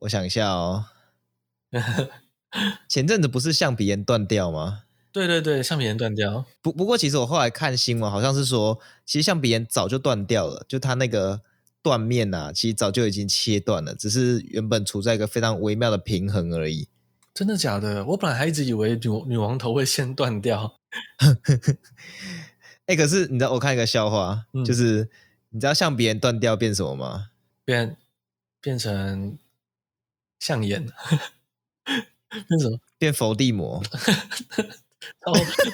我想一下哦。前阵子不是橡皮炎断掉吗？对对对，橡皮炎断掉。不不过，其实我后来看新闻，好像是说，其实橡皮炎早就断掉了，就它那个断面啊，其实早就已经切断了，只是原本处在一个非常微妙的平衡而已。真的假的？我本来还一直以为女女王头会先断掉。哎、欸，可是你知道，我看一个笑话，嗯、就是你知道橡皮炎断掉变什么吗？变变成象眼。那什么？变佛地魔，超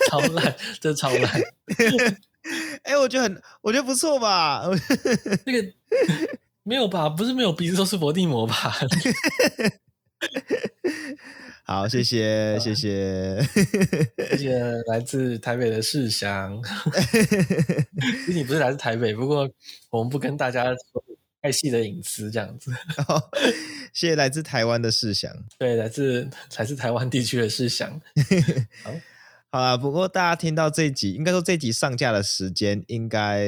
超烂，这超烂。哎、欸，我觉得很，我觉得不错吧。那个没有吧？不是没有鼻子都是佛地魔吧？好，谢谢，谢谢，谢谢来自台北的世祥。其实你不是来自台北，不过我们不跟大家说。太细的隐私这样子，谢谢来自台湾的世祥，对，来自来自台湾地区的世祥。好，好啦，不过大家听到这一集，应该说这一集上架的时间应该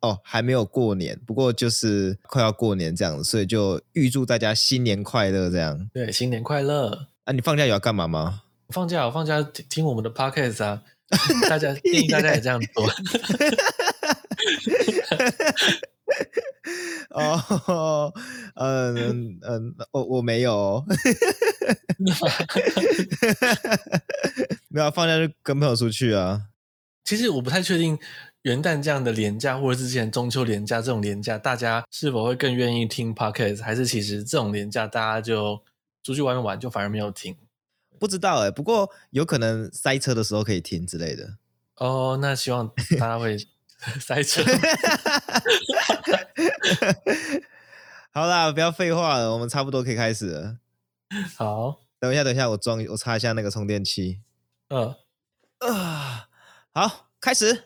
哦还没有过年，不过就是快要过年这样子，所以就预祝大家新年快乐这样。对，新年快乐。啊，你放假有要干嘛吗？放假，我放假听我们的 podcast 啊，大家建议大家也这样做。哦，嗯嗯，我我没有，没有放假就跟朋友出去啊。其实我不太确定元旦这样的廉价，或者之前中秋廉价这种廉价，大家是否会更愿意听 Podcast，还是其实这种廉价大家就出去玩玩，就反而没有听？不知道哎、欸，不过有可能塞车的时候可以听之类的。哦，那希望大家会。塞车，好啦，不要废话了，我们差不多可以开始了。好，等一下，等一下，我装，我插一下那个充电器。嗯，啊，好，开始。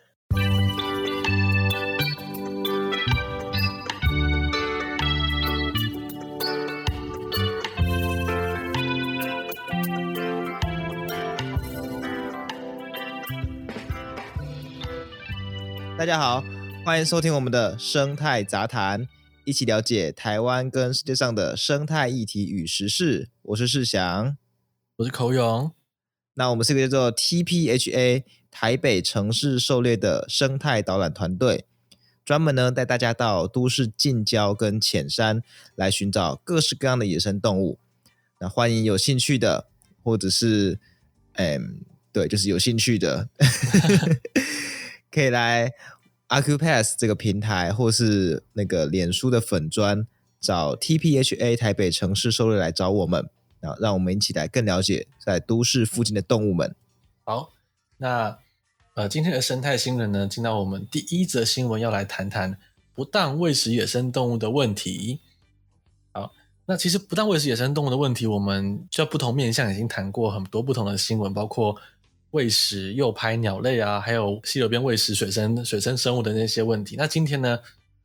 大家好，欢迎收听我们的生态杂谈，一起了解台湾跟世界上的生态议题与时事。我是世祥，我是口勇。那我们是一个叫做 TPHA 台北城市狩猎的生态导览团队，专门呢带大家到都市近郊跟浅山来寻找各式各样的野生动物。那欢迎有兴趣的，或者是，嗯，对，就是有兴趣的。可以来 Accupass 这个平台，或是那个脸书的粉专，找 TPHA 台北城市狩猎来找我们，然后让我们一起来更了解在都市附近的动物们。好，那呃，今天的生态新闻呢，进到我们第一则新闻，要来谈谈不当喂食野生动物的问题。好，那其实不当喂食野生动物的问题，我们就不同面向已经谈过很多不同的新闻，包括。喂食诱拍鸟类啊，还有溪流边喂食水生水生生物的那些问题。那今天呢，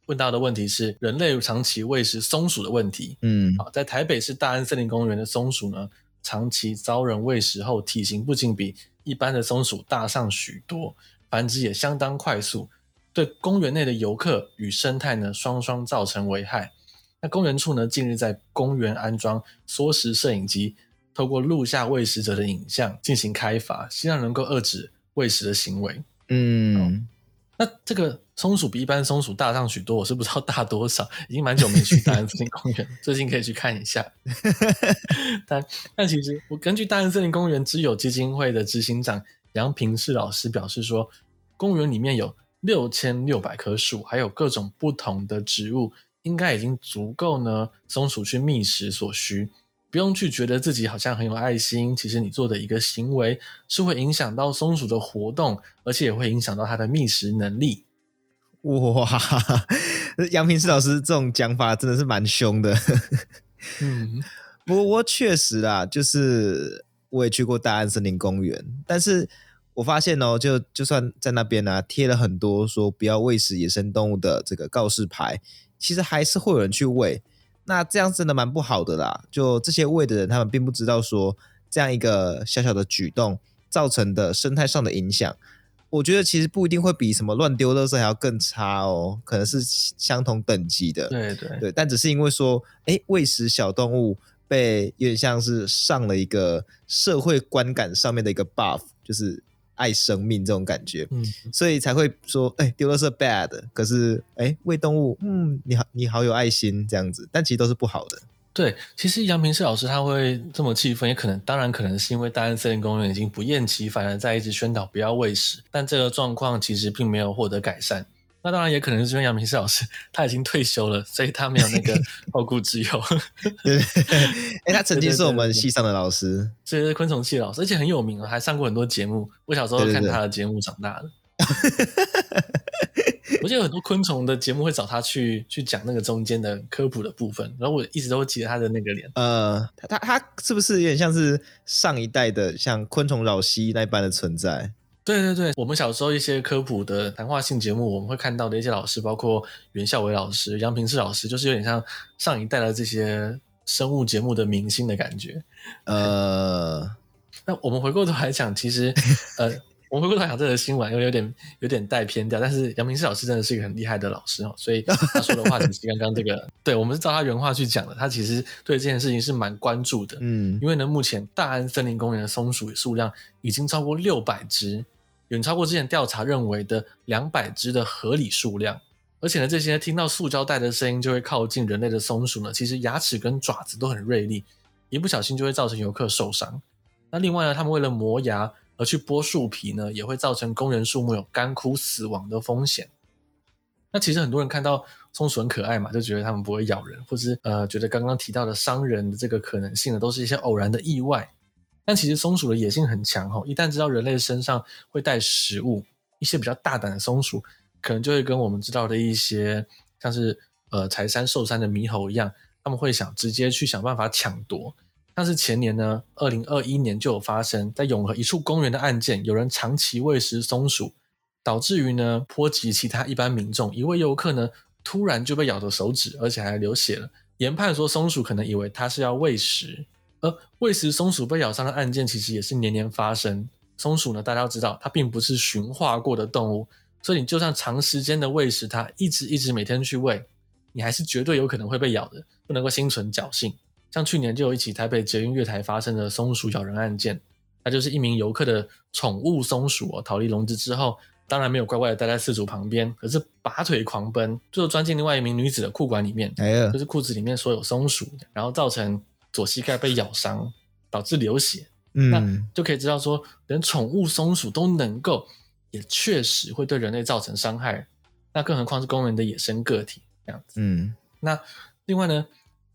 问到的问题是人类长期喂食松鼠的问题。嗯，好，在台北市大安森林公园的松鼠呢，长期遭人喂食后，体型不仅比一般的松鼠大上许多，繁殖也相当快速，对公园内的游客与生态呢，双双造成危害。那公园处呢，近日在公园安装缩时摄影机。透过录下喂食者的影像进行开发，希望能够遏制喂食的行为。嗯，那这个松鼠比一般松鼠大上许多，我是不知道大多少，已经蛮久没去大安森林公园，最近可以去看一下。但但其实我根据大安森林公园之友基金会的执行长杨平世老师表示说，公园里面有六千六百棵树，还有各种不同的植物，应该已经足够呢松鼠去觅食所需。不用去觉得自己好像很有爱心，其实你做的一个行为是会影响到松鼠的活动，而且也会影响到它的觅食能力。哇，杨平师老师这种讲法真的是蛮凶的。嗯，不过我确实啊，就是我也去过大安森林公园，但是我发现哦，就就算在那边呢、啊，贴了很多说不要喂食野生动物的这个告示牌，其实还是会有人去喂。那这样真的蛮不好的啦，就这些喂的人，他们并不知道说这样一个小小的举动造成的生态上的影响，我觉得其实不一定会比什么乱丢垃圾还要更差哦，可能是相同等级的。对对对，但只是因为说，哎，喂食小动物被有点像是上了一个社会观感上面的一个 buff，就是爱生命这种感觉，嗯，所以才会说，哎，丢垃圾 bad，可是，哎，喂动物，嗯，你好，你好有爱心这样子，但其实都是不好的。对，其实杨平世老师他会这么气愤，也可能，当然可能是因为大安森林公园已经不厌其烦的在一直宣导不要喂食，但这个状况其实并没有获得改善。那当然也可能是因为杨明世老师他已经退休了，所以他没有那个 后顾之忧。对，哎，他曾经是我们系上的老师，是昆虫系老师，而且很有名，还上过很多节目。我小时候看他的节目长大的。我记得有很多昆虫的节目会找他去去讲那个中间的科普的部分，然后我一直都会记得他的那个脸。呃，他他他是不是有点像是上一代的像昆虫老西那一般的存在？对对对，我们小时候一些科普的谈话性节目，我们会看到的一些老师，包括袁孝伟老师、杨平志老师，就是有点像上一代的这些生物节目的明星的感觉。呃，那我们回过头来讲，其实呃。我们回过头讲这个新闻，因为有点有点带偏掉，但是杨平志老师真的是一个很厉害的老师哦，所以他说的话其实刚刚这个，对，我们是照他原话去讲的，他其实对这件事情是蛮关注的，嗯，因为呢，目前大安森林公园的松鼠数量已经超过六百只，远超过之前调查认为的两百只的合理数量，而且呢，这些听到塑胶袋的声音就会靠近人类的松鼠呢，其实牙齿跟爪子都很锐利，一不小心就会造成游客受伤。那另外呢，他们为了磨牙。而去剥树皮呢，也会造成工人树木有干枯死亡的风险。那其实很多人看到松鼠很可爱嘛，就觉得它们不会咬人，或是呃觉得刚刚提到的伤人的这个可能性呢，都是一些偶然的意外。但其实松鼠的野性很强哦，一旦知道人类身上会带食物，一些比较大胆的松鼠，可能就会跟我们知道的一些像是呃柴山寿山的猕猴一样，他们会想直接去想办法抢夺。但是前年呢，二零二一年就有发生在永和一处公园的案件，有人长期喂食松鼠，导致于呢波及其他一般民众。一位游客呢突然就被咬到手指，而且还流血了。研判说松鼠可能以为他是要喂食，而喂食松鼠被咬伤的案件其实也是年年发生。松鼠呢，大家要知道它并不是驯化过的动物，所以你就算长时间的喂食它，一直一直每天去喂，你还是绝对有可能会被咬的，不能够心存侥幸。像去年就有一起台北捷运月台发生的松鼠咬人案件，那就是一名游客的宠物松鼠哦，逃离笼子之后，当然没有乖乖的待在饲主旁边，可是拔腿狂奔，最后钻进另外一名女子的裤管里面，哎，就是裤子里面所有松鼠，然后造成左膝盖被咬伤，导致流血。嗯，那就可以知道说，连宠物松鼠都能够，也确实会对人类造成伤害，那更何况是公园的野生个体这样子。嗯，那另外呢？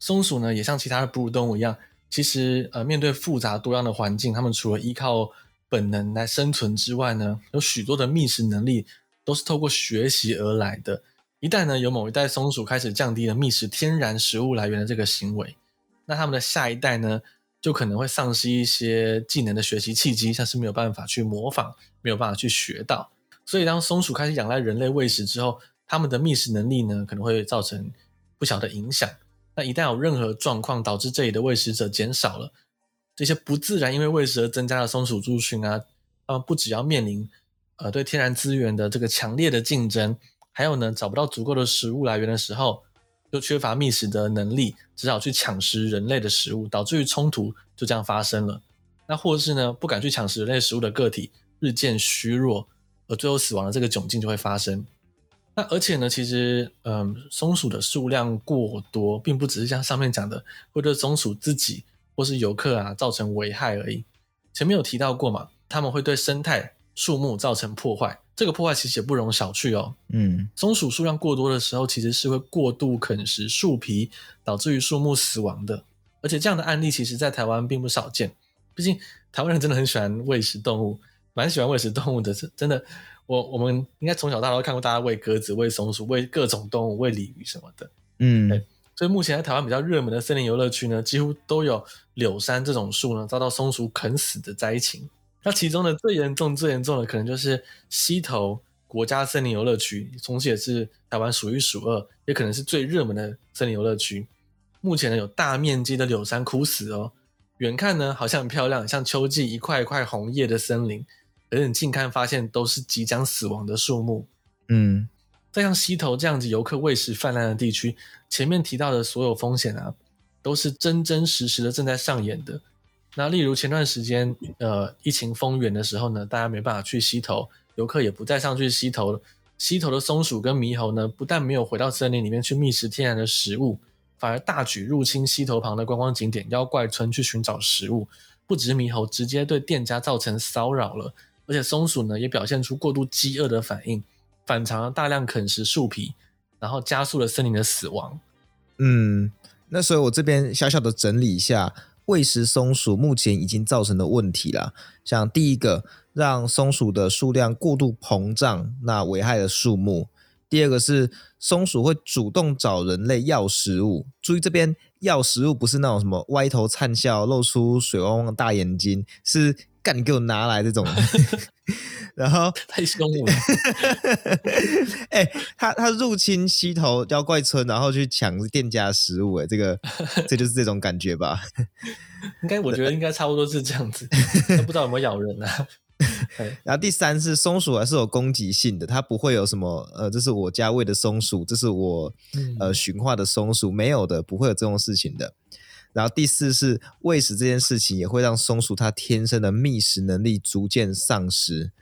松鼠呢，也像其他的哺乳动物一样，其实呃，面对复杂多样的环境，它们除了依靠本能来生存之外呢，有许多的觅食能力都是透过学习而来的。一旦呢，有某一代松鼠开始降低了觅食天然食物来源的这个行为，那它们的下一代呢，就可能会丧失一些技能的学习契机，像是没有办法去模仿，没有办法去学到。所以，当松鼠开始仰赖人类喂食之后，它们的觅食能力呢，可能会造成不小的影响。那一旦有任何状况导致这里的喂食者减少了，这些不自然因为喂食而增加的松鼠族群啊，他们不只要面临呃对天然资源的这个强烈的竞争，还有呢找不到足够的食物来源的时候，又缺乏觅食的能力，只好去抢食人类的食物，导致于冲突就这样发生了。那或是呢不敢去抢食人类食物的个体日渐虚弱，而最后死亡的这个窘境就会发生。那而且呢，其实，嗯，松鼠的数量过多，并不只是像上面讲的，会对松鼠自己或是游客啊造成危害而已。前面有提到过嘛，它们会对生态、树木造成破坏，这个破坏其实也不容小觑哦。嗯，松鼠数量过多的时候，其实是会过度啃食树皮，导致于树木死亡的。而且这样的案例，其实在台湾并不少见。毕竟台湾人真的很喜欢喂食动物，蛮喜欢喂食动物的，真的。我我们应该从小到大都看过大家喂鸽子、喂松鼠、喂各种动物、喂鲤鱼什么的，嗯，对。所以目前在台湾比较热门的森林游乐区呢，几乎都有柳杉这种树呢遭到松鼠啃死的灾情。那其中的最严重、最严重的可能就是溪头国家森林游乐区，同时也是台湾数一数二，也可能是最热门的森林游乐区。目前呢有大面积的柳杉枯死哦，远看呢好像很漂亮，像秋季一块一块红叶的森林。可是你近看发现都是即将死亡的树木。嗯，在像溪头这样子游客喂食泛滥的地区，前面提到的所有风险啊，都是真真实实的正在上演的。那例如前段时间，呃，疫情封园的时候呢，大家没办法去溪头，游客也不再上去溪头了。溪头的松鼠跟猕猴呢，不但没有回到森林里面去觅食天然的食物，反而大举入侵溪头旁的观光景点妖怪村去寻找食物。不只是猕猴直接对店家造成骚扰了，而且松鼠呢也表现出过度饥饿的反应，反常了大量啃食树皮，然后加速了森林的死亡。嗯，那所以我这边小小的整理一下。喂食松鼠目前已经造成的问题啦，像第一个，让松鼠的数量过度膨胀，那危害了树木；第二个是松鼠会主动找人类要食物，注意这边要食物不是那种什么歪头灿笑、露出水汪汪的大眼睛，是干你给我拿来这种。然后 太凶了，哎、欸，他他入侵溪头妖怪村，然后去抢店家的食物，哎，这个这就是这种感觉吧？应该我觉得应该差不多是这样子，不知道有没有咬人啊？然后第三是松鼠还是有攻击性的，它不会有什么呃，这是我家喂的松鼠，这是我呃驯化的松鼠，没有的，不会有这种事情的。然后第四是喂食这件事情也会让松鼠它天生的觅食能力逐渐丧失。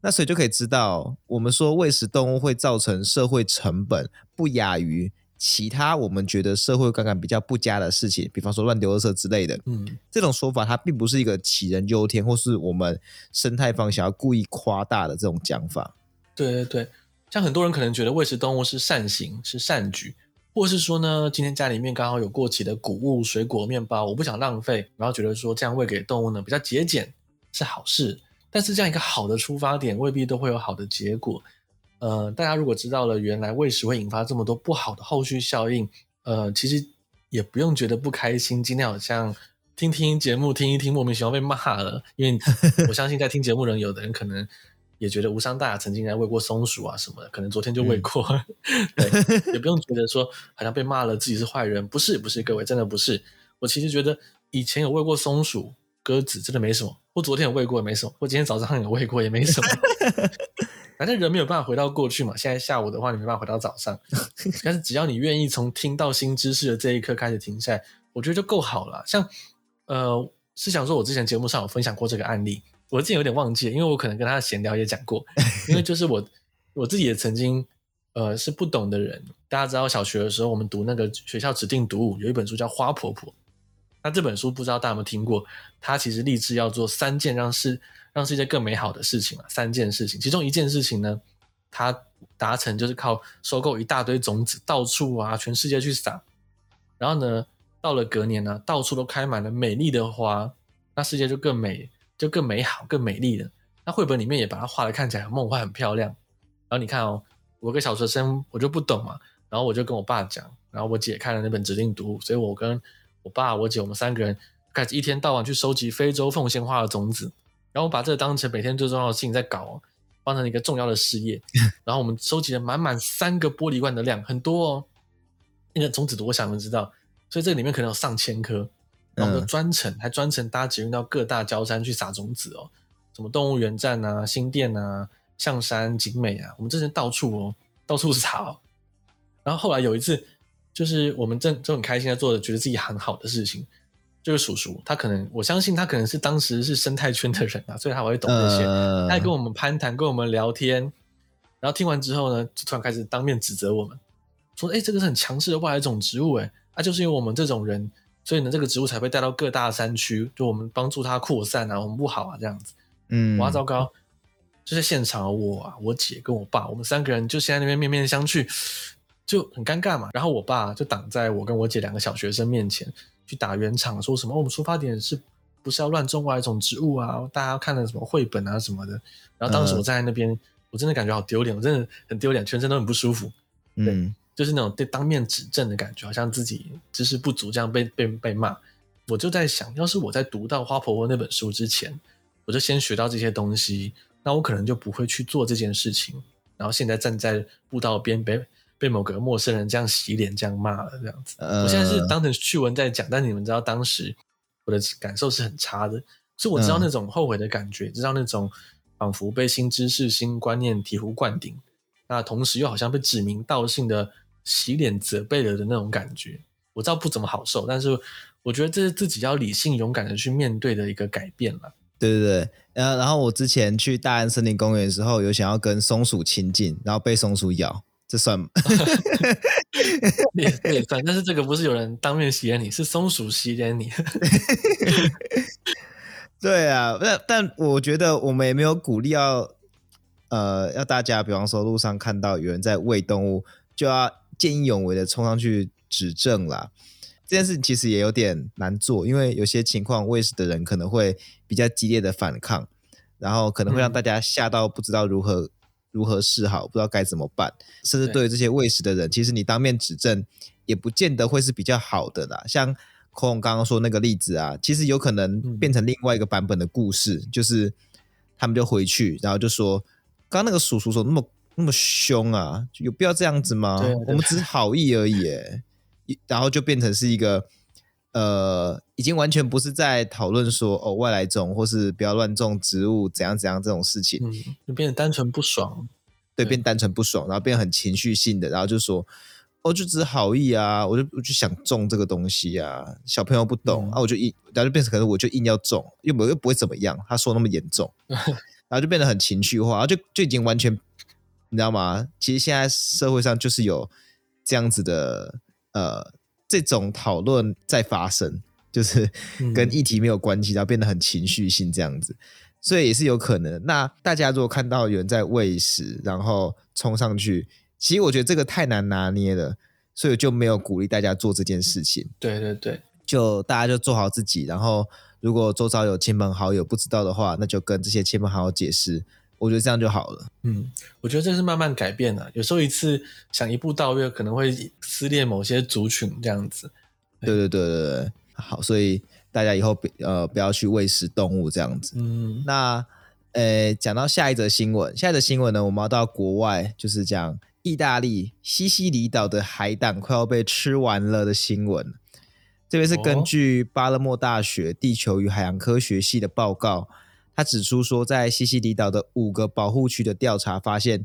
那所以就可以知道，我们说喂食动物会造成社会成本不亚于其他我们觉得社会观感比较不佳的事情，比方说乱丢垃圾之类的。嗯，这种说法它并不是一个杞人忧天，或是我们生态方想要故意夸大的这种讲法。对对对，像很多人可能觉得喂食动物是善行，是善举，或是说呢，今天家里面刚好有过期的谷物、水果、面包，我不想浪费，然后觉得说这样喂给动物呢比较节俭，是好事。但是这样一个好的出发点未必都会有好的结果。呃，大家如果知道了原来喂食会引发这么多不好的后续效应，呃，其实也不用觉得不开心。今天好像听听节目听一听，莫名其妙被骂了。因为我相信在听节目人，有的人可能也觉得无伤大雅，曾经在喂过松鼠啊什么的，可能昨天就喂过。嗯、对，也不用觉得说好像被骂了自己是坏人。不是，不是，各位真的不是。我其实觉得以前有喂过松鼠。鸽子真的没什么，或昨天有喂过也没什么，或今天早上有喂过也没什么。反正人没有办法回到过去嘛，现在下午的话你没办法回到早上，但是只要你愿意从听到新知识的这一刻开始停下来，我觉得就够好了。像呃，是想说我之前节目上有分享过这个案例，我自己有点忘记了，因为我可能跟他闲聊也讲过，因为就是我我自己也曾经呃是不懂的人，大家知道小学的时候我们读那个学校指定读物，有一本书叫《花婆婆》。那这本书不知道大家有没有听过？它其实立志要做三件让世让世界更美好的事情啊，三件事情，其中一件事情呢，它达成就是靠收购一大堆种子，到处啊，全世界去撒。然后呢，到了隔年呢，到处都开满了美丽的花，那世界就更美，就更美好，更美丽了。那绘本里面也把它画的看起来很梦幻、很漂亮。然后你看哦，我个小学生我就不懂嘛，然后我就跟我爸讲，然后我姐看了那本指定读物，所以我跟我爸、我姐，我们三个人开始一天到晚去收集非洲凤仙花的种子，然后我把这个当成每天最重要的事情在搞，哦当成一个重要的事业。然后我们收集了满满三个玻璃罐的量，很多哦。那个种子多少你们知道？所以这里面可能有上千颗。然后我们专程还专程搭捷运到各大郊山去撒种子哦，什么动物园站啊、新店啊、象山、景美啊，我们之前到处哦，到处撒哦。然后后来有一次。就是我们正就很开心在做的，觉得自己很好的事情。就是叔叔，他可能我相信他可能是当时是生态圈的人啊，所以他会懂这些。他还跟我们攀谈，跟我们聊天。然后听完之后呢，就突然开始当面指责我们，说：“哎，这个是很强势的外来种植物，哎，啊，就是因为我们这种人，所以呢，这个植物才被带到各大山区，就我们帮助它扩散啊，我们不好啊，这样子。”嗯，哇，糟糕！就在现场，我啊，我姐跟我爸，我们三个人就现在那边面面相觑。就很尴尬嘛，然后我爸就挡在我跟我姐两个小学生面前去打圆场，说什么我们出发点是不是要乱种外来种植物啊？大家要看了什么绘本啊什么的。然后当时我站在那边，我真的感觉好丢脸，我真的很丢脸，全身都很不舒服。嗯，就是那种被当面指正的感觉，好像自己知识不足这样被被被骂。我就在想，要是我在读到《花婆婆》那本书之前，我就先学到这些东西，那我可能就不会去做这件事情。然后现在站在步道边被。被某个陌生人这样洗脸、这样骂了，这样子。我现在是当成趣闻在讲，但你们知道，当时我的感受是很差的，所以我知道那种后悔的感觉，知道那种仿佛被新知识、新观念醍醐灌顶，那同时又好像被指名道姓的洗脸责备了的那种感觉。我知道不怎么好受，但是我觉得这是自己要理性勇敢的去面对的一个改变了。对对对，然后然后我之前去大安森林公园的时候，有想要跟松鼠亲近，然后被松鼠咬，这算吗？也也算，但是这个不是有人当面洗脸你，是松鼠洗脸你。对啊，但但我觉得我们也没有鼓励要，呃，要大家，比方说路上看到有人在喂动物，就要见义勇为的冲上去指证啦。这件事其实也有点难做，因为有些情况喂食的人可能会比较激烈的反抗，然后可能会让大家吓到不知道如何、嗯、如何是好，不知道该怎么办。甚至对于这些卫士的人，其实你当面指证也不见得会是比较好的啦。像孔孔刚刚说那个例子啊，其实有可能变成另外一个版本的故事，嗯、就是他们就回去，然后就说刚刚那个叔叔说那么那么凶啊，有必要这样子吗？我们只是好意而已，然后就变成是一个呃，已经完全不是在讨论说哦外来种或是不要乱种植物怎样怎样这种事情，嗯，就变得单纯不爽，对，变单纯不爽，然后变得很情绪性的，然后就说。哦，就只是好意啊，我就我就想种这个东西啊，小朋友不懂、嗯、啊，我就硬，然后就变成可能我就硬要种，又没又不会怎么样，他说那么严重，然后就变得很情绪化，然后就就已经完全，你知道吗？其实现在社会上就是有这样子的呃这种讨论在发生，就是跟议题没有关系，然后变得很情绪性这样子，所以也是有可能。那大家如果看到有人在喂食，然后冲上去。其实我觉得这个太难拿捏了，所以就没有鼓励大家做这件事情。对对对，就大家就做好自己，然后如果周遭有亲朋好友不知道的话，那就跟这些亲朋好友解释。我觉得这样就好了。嗯，我觉得这是慢慢改变的。有时候一次想一步到位，可能会撕裂某些族群这样子。对对对对对，好，所以大家以后呃不要去喂食动物这样子。嗯，那呃讲到下一则新闻，下一则新闻呢，我们要到国外，就是讲。意大利西西里岛的海胆快要被吃完了的新闻，这边是根据巴勒莫大学地球与海洋科学系的报告，他指出说，在西西里岛的五个保护区的调查发现，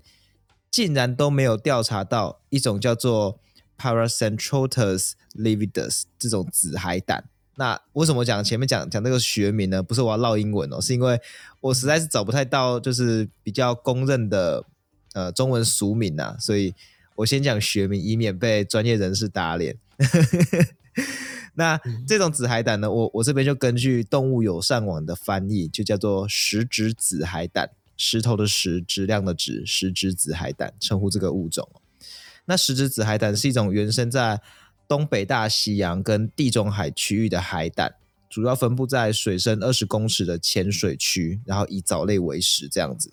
竟然都没有调查到一种叫做 Paracentrotus lividus 这种紫海胆。那为什么讲前面讲讲这个学名呢？不是我要烙英文哦，是因为我实在是找不太到，就是比较公认的。呃，中文俗名、啊，所以我先讲学名，以免被专业人士打脸。那、嗯、这种紫海胆呢，我我这边就根据动物友善网的翻译，就叫做石质紫海胆，石头的石，质量的质，石质紫海胆，称呼这个物种。那石质紫海胆是一种原生在东北大西洋跟地中海区域的海胆，主要分布在水深二十公尺的浅水区，然后以藻类为食，这样子。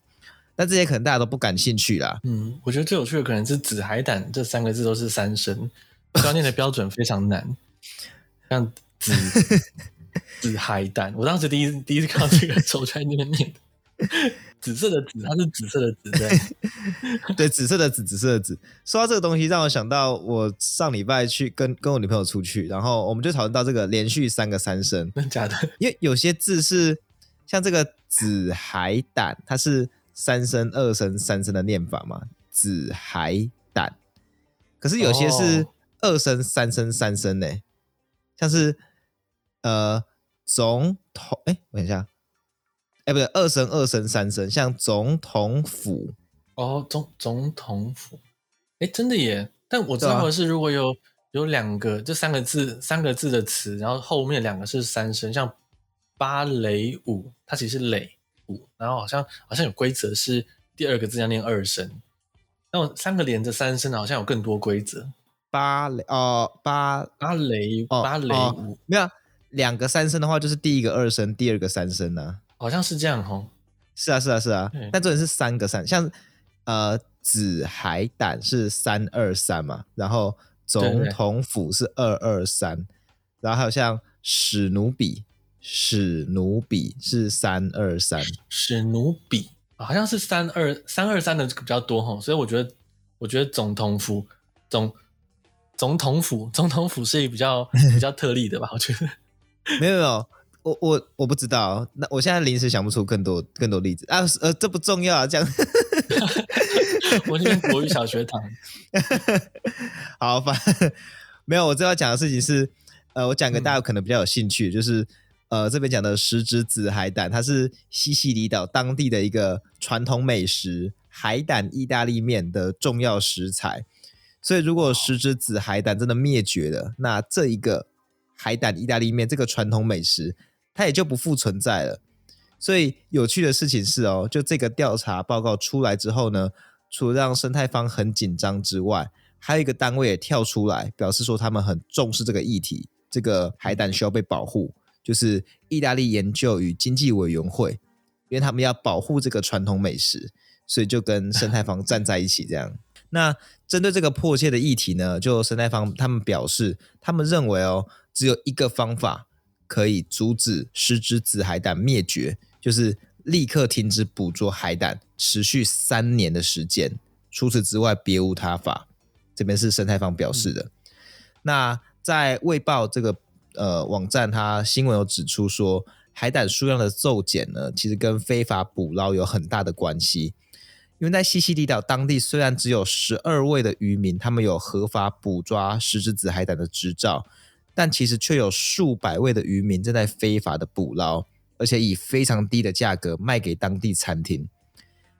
那这些可能大家都不感兴趣啦。嗯，我觉得最有趣的可能是“紫海胆”这三个字都是三声，要念的标准非常难。像“紫紫海胆”，我当时第一第一次看到这个时候，在那边念紫色的“紫”，它是紫色的“紫”对。对，紫色的“紫”，紫色的“紫”。说到这个东西，让我想到我上礼拜去跟跟我女朋友出去，然后我们就讨论到这个连续三个三声，真的假的？因为有些字是像这个“紫海胆”，它是。三声、二声、三声的念法嘛，紫海胆。可是有些是二声、三声、三声呢，像是呃总统，哎，等一下，哎，不对，二声、二声、三声，像总统府。哦，总总统府，哎，真的耶！但我知道的是，如果有有两个这三个字三个字的词，然后后面两个是三声，像芭蕾舞，它其实是蕾舞。然后好像好像有规则是第二个字要念二声，那我三个连着三声好像有更多规则。芭蕾哦，芭芭蕾芭蕾舞、哦哦、没有两个三声的话，就是第一个二声，第二个三声呢、啊？好像是这样哦。是啊是啊是啊，但这里是三个三，像呃紫海胆是三二三嘛，然后总统府是二二三，然后还有像史努比。史努比是三二三，史努比好像是三二三二三的比较多哈，所以我觉得我觉得总统府总总统府 总统府是比较比较特例的吧，我觉得 没有没有，我我我不知道，那我现在临时想不出更多更多例子啊，呃，这不重要啊，这样。我念国语小学堂。好，反正没有，我这要讲的事情是，呃，我讲个大家可能比较有兴趣，嗯、就是呃，这边讲的石子子海胆，它是西西里岛当地的一个传统美食——海胆意大利面的重要食材。所以，如果石子子海胆真的灭绝了，那这一个海胆意大利面这个传统美食，它也就不复存在了。所以有趣的事情是哦，就这个调查报告出来之后呢，除了让生态方很紧张之外，还有一个单位也跳出来表示说他们很重视这个议题，这个海胆需要被保护，就是意大利研究与经济委员会，因为他们要保护这个传统美食，所以就跟生态方站在一起这样。那针对这个迫切的议题呢，就生态方他们表示，他们认为哦，只有一个方法。可以阻止石子子海胆灭绝，就是立刻停止捕捉海胆，持续三年的时间。除此之外，别无他法。这边是生态方表示的。嗯、那在卫报这个呃网站，它新闻有指出说，海胆数量的骤减呢，其实跟非法捕捞有很大的关系。因为在西西里岛当地，虽然只有十二位的渔民，他们有合法捕抓石子子海胆的执照。但其实却有数百位的渔民正在非法的捕捞，而且以非常低的价格卖给当地餐厅。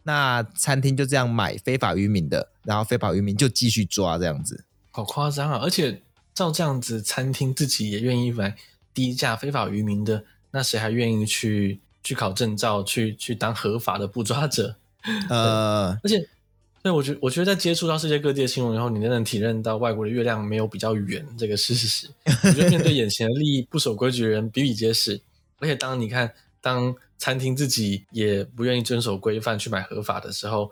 那餐厅就这样买非法渔民的，然后非法渔民就继续抓这样子，好夸张啊！而且照这样子，餐厅自己也愿意买低价非法渔民的，那谁还愿意去去考证照，去去当合法的捕抓者？呃，而且。对，我觉我觉得在接触到世界各地的新闻以后，你才能体认到外国的月亮没有比较圆这个事实。我觉得面对眼前的利益，不守规矩的人比比皆是。而且当你看，当餐厅自己也不愿意遵守规范去买合法的时候，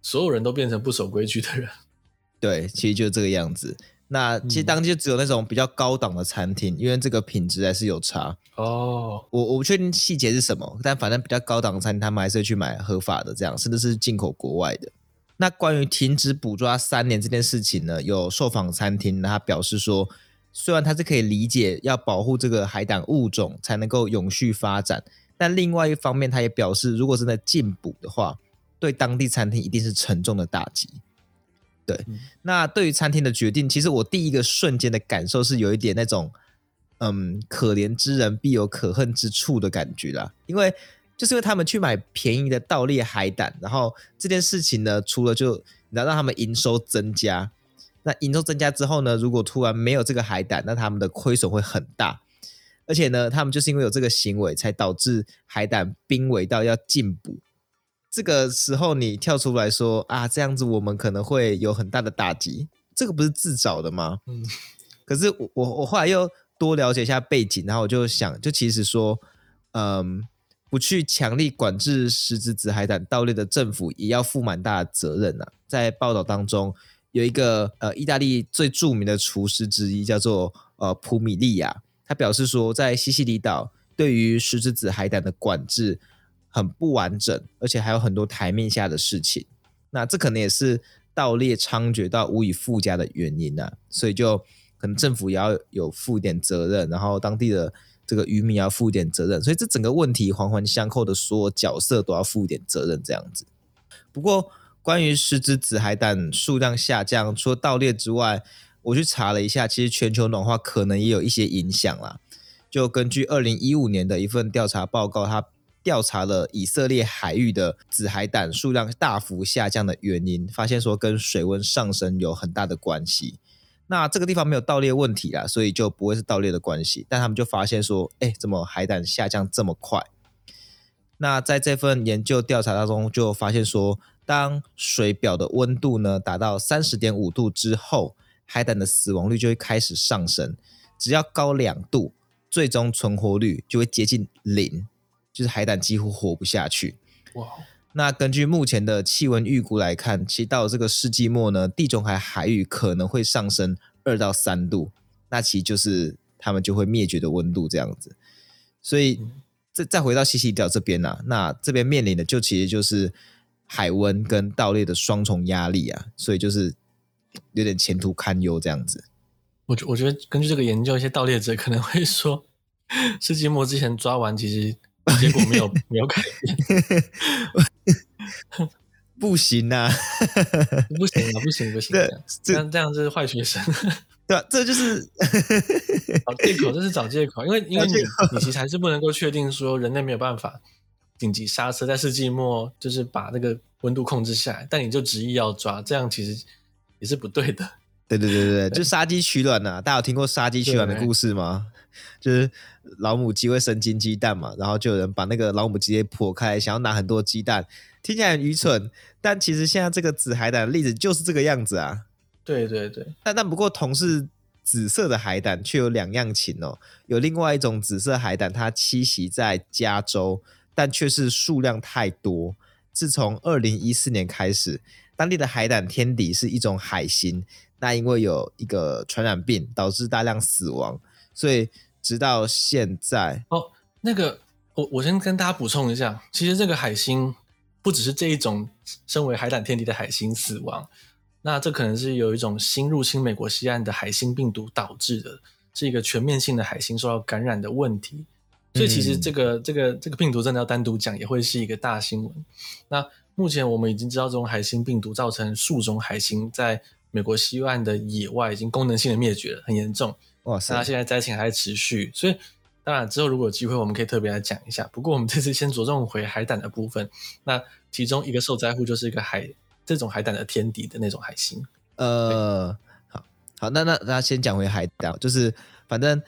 所有人都变成不守规矩的人。对，其实就是这个样子。那其实当地就只有那种比较高档的餐厅，嗯、因为这个品质还是有差。哦，我我不确定细节是什么，但反正比较高档的餐厅，他们还是会去买合法的，这样甚至是进口国外的。那关于停止捕抓三年这件事情呢，有受访餐厅他表示说，虽然他是可以理解要保护这个海胆物种才能够永续发展，但另外一方面，他也表示，如果真的禁捕的话，对当地餐厅一定是沉重的打击。对，嗯、那对于餐厅的决定，其实我第一个瞬间的感受是有一点那种，嗯，可怜之人必有可恨之处的感觉啦，因为。就是因为他们去买便宜的盗猎海胆，然后这件事情呢，除了就你要让他们营收增加，那营收增加之后呢，如果突然没有这个海胆，那他们的亏损会很大。而且呢，他们就是因为有这个行为，才导致海胆濒危到要禁捕。这个时候你跳出来说啊，这样子我们可能会有很大的打击，这个不是自找的吗？嗯。可是我我我后来又多了解一下背景，然后我就想，就其实说，嗯。不去强力管制石子子海胆盗猎的政府也要负蛮大的责任啊！在报道当中，有一个呃意大利最著名的厨师之一叫做呃普米利亚，他表示说，在西西里岛对于石子子海胆的管制很不完整，而且还有很多台面下的事情。那这可能也是盗猎猖獗到无以复加的原因啊！所以就可能政府也要有负点责任，然后当地的。这个渔民要负点责任，所以这整个问题环环相扣的，所有角色都要负点责任，这样子。不过，关于十只子海胆数量下降，除了盗猎之外，我去查了一下，其实全球暖化可能也有一些影响啦。就根据二零一五年的一份调查报告，它调查了以色列海域的紫海胆数量大幅下降的原因，发现说跟水温上升有很大的关系。那这个地方没有盗猎问题啦，所以就不会是盗猎的关系。但他们就发现说，哎，怎么海胆下降这么快？那在这份研究调查当中，就发现说，当水表的温度呢达到三十点五度之后，海胆的死亡率就会开始上升。只要高两度，最终存活率就会接近零，就是海胆几乎活不下去。哇！那根据目前的气温预估来看，其实到了这个世纪末呢，地中海海域可能会上升二到三度，那其实就是他们就会灭绝的温度这样子。所以再再回到西西里岛这边呢、啊，那这边面临的就其实就是海温跟盗猎的双重压力啊，所以就是有点前途堪忧这样子。我觉我觉得根据这个研究，一些盗猎者可能会说，世纪末之前抓完，其实结果没有没有改变。不行啊！不行啊！不行不行！这样这样这样就是坏学生。对啊，这就是找借口，这是找借口。因为因为你你其实还是不能够确定说人类没有办法紧急刹车，在世纪末就是把那个温度控制下来，但你就执意要抓，这样其实也是不对的。对对对对对，就杀鸡取卵呐、啊！大家有听过杀鸡取卵的故事吗？就是老母鸡会生金鸡蛋嘛，然后就有人把那个老母鸡给剖开，想要拿很多鸡蛋，听起来很愚蠢，但其实现在这个紫海胆的例子就是这个样子啊。对对对，但但不过同是紫色的海胆，却有两样情哦。有另外一种紫色海胆，它栖息在加州，但却是数量太多。自从二零一四年开始，当地的海胆天敌是一种海星。那因为有一个传染病导致大量死亡，所以直到现在哦，那个我我先跟大家补充一下，其实这个海星不只是这一种身为海胆天敌的海星死亡，那这可能是有一种新入侵美国西岸的海星病毒导致的，是一个全面性的海星受到感染的问题。所以其实这个、嗯、这个这个病毒真的要单独讲，也会是一个大新闻。那目前我们已经知道，这种海星病毒造成数种海星在美国西岸的野外已经功能性的灭绝了，很严重。哇塞！那现在灾情还在持续，所以当然之后如果有机会，我们可以特别来讲一下。不过我们这次先着重回海胆的部分。那其中一个受灾户就是一个海这种海胆的天敌的那种海星。呃，好，好，那那那先讲回海胆，就是反正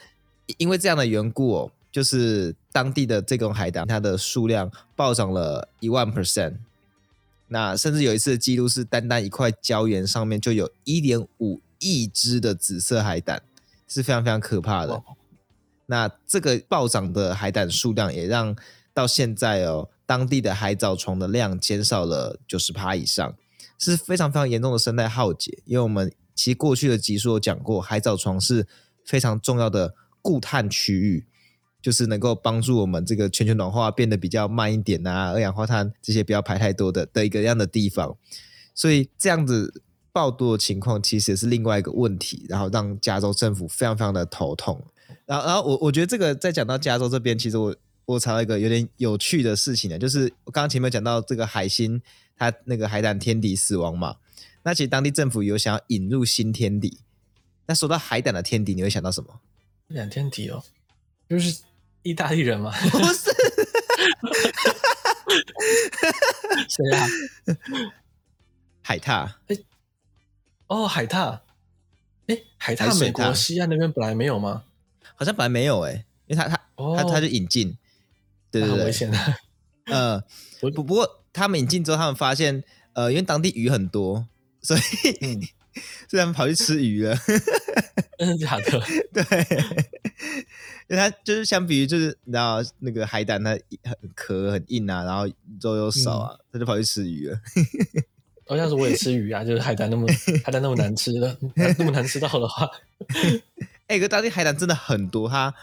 因为这样的缘故哦，就是当地的这种海胆，它的数量暴涨了一万 percent。那甚至有一次的记录是，单单一块礁岩上面就有一点五亿只的紫色海胆，是非常非常可怕的。那这个暴涨的海胆数量也让到现在哦，当地的海藻床的量减少了九十趴以上，是非常非常严重的生态浩劫。因为我们其实过去的集数有讲过，海藻床是非常重要的固碳区域。就是能够帮助我们这个全球暖化变得比较慢一点啊，二氧化碳这些不要排太多的的一个样的地方，所以这样子暴多的情况其实也是另外一个问题，然后让加州政府非常非常的头痛。然后，然后我我觉得这个在讲到加州这边，其实我我查到一个有点有趣的事情呢，就是我刚刚前面讲到这个海星，它那个海胆天敌死亡嘛，那其实当地政府有想要引入新天敌，那说到海胆的天敌，你会想到什么？海胆天敌哦，就是。意大利人吗？不是，谁啊？海獭。欸、哦，海獭。哎、欸，海獭，美国西岸那边本来没有吗？好像本来没有哎、欸，因为他他、哦、他他就引进，对对对，很危险的。呃，不不过他们引进之后，他们发现，呃，因为当地鱼很多，所以、嗯、所以他们跑去吃鱼了。真的假的？对。因 为它就是相比于就是你知道那个海胆，它很壳很硬啊，然后肉又少啊，它、嗯、就跑去吃鱼了。好像是我也吃鱼啊，就是海胆那么海胆那么难吃的，那么难吃到的话，哎、欸，可当地海胆真的很多，它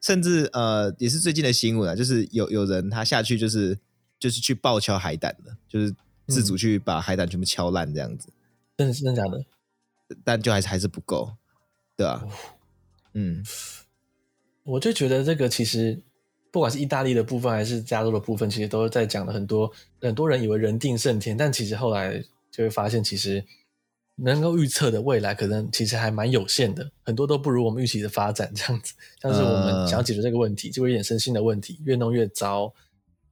甚至呃也是最近的新闻啊，就是有有人他下去就是就是去爆敲海胆的，就是自主去把海胆全部敲烂这样子。真的是真的假的？但就还是还是不够，对吧、啊？嗯。我就觉得这个其实，不管是意大利的部分还是加州的部分，其实都是在讲了很多。很多人以为人定胜天，但其实后来就会发现，其实能够预测的未来可能其实还蛮有限的，很多都不如我们预期的发展这样子。像是我们想要解决这个问题，就会衍生新的问题，越弄越糟。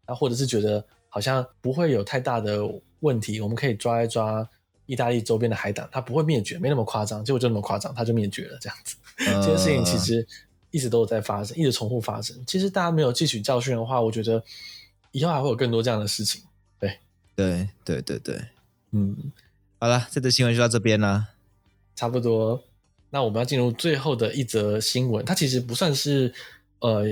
啊，或者是觉得好像不会有太大的问题，我们可以抓一抓意大利周边的海胆，它不会灭绝，没那么夸张。结果就那么夸张，它就灭绝了这样子。这件事情其实。一直都有在发生，一直重复发生。其实大家没有汲取教训的话，我觉得以后还会有更多这样的事情。对，对，对，对，对，嗯，好了，这则新闻就到这边啦，差不多。那我们要进入最后的一则新闻，它其实不算是呃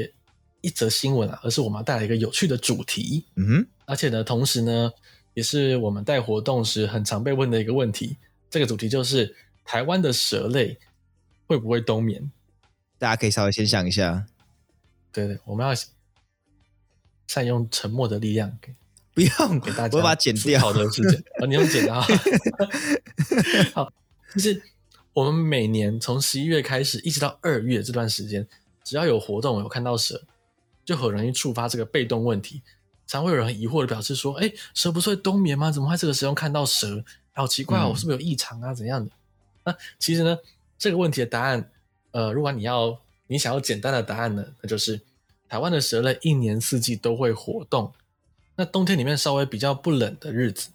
一则新闻啊，而是我们要带来一个有趣的主题。嗯哼，而且呢，同时呢，也是我们带活动时很常被问的一个问题。这个主题就是台湾的蛇类会不会冬眠？大家可以稍微先想一下，对对，我们要善用沉默的力量，给不用给大家，我把它剪掉。好的，是这样啊，你用剪的啊。好，就是我们每年从十一月开始，一直到二月这段时间，只要有活动，有看到蛇，就很容易触发这个被动问题。常会有人很疑惑的表示说：“哎，蛇不是会冬眠吗？怎么会这个时候看到蛇？好奇怪，我是不是有异常啊？怎样的？”那其实呢，这个问题的答案，呃，如果你要你想要简单的答案呢，那就是台湾的蛇类一年四季都会活动。那冬天里面稍微比较不冷的日子，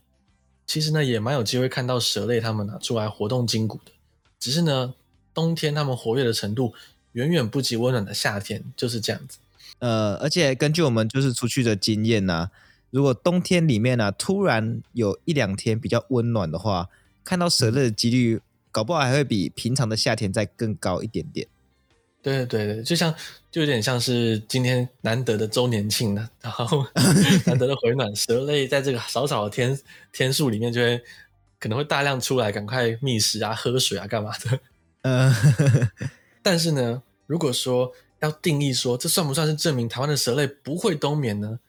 其实呢也蛮有机会看到蛇类它们拿出来活动筋骨的。只是呢，冬天它们活跃的程度远远不及温暖的夏天，就是这样子。呃，而且根据我们就是出去的经验呢、啊，如果冬天里面呢、啊、突然有一两天比较温暖的话，看到蛇类的几率搞不好还会比平常的夏天再更高一点点。对对对，就像就有点像是今天难得的周年庆呢，然后 难得的回暖，蛇类在这个少少的天天数里面就会可能会大量出来，赶快觅食啊、喝水啊、干嘛的。呃，但是呢，如果说要定义说，这算不算是证明台湾的蛇类不会冬眠呢？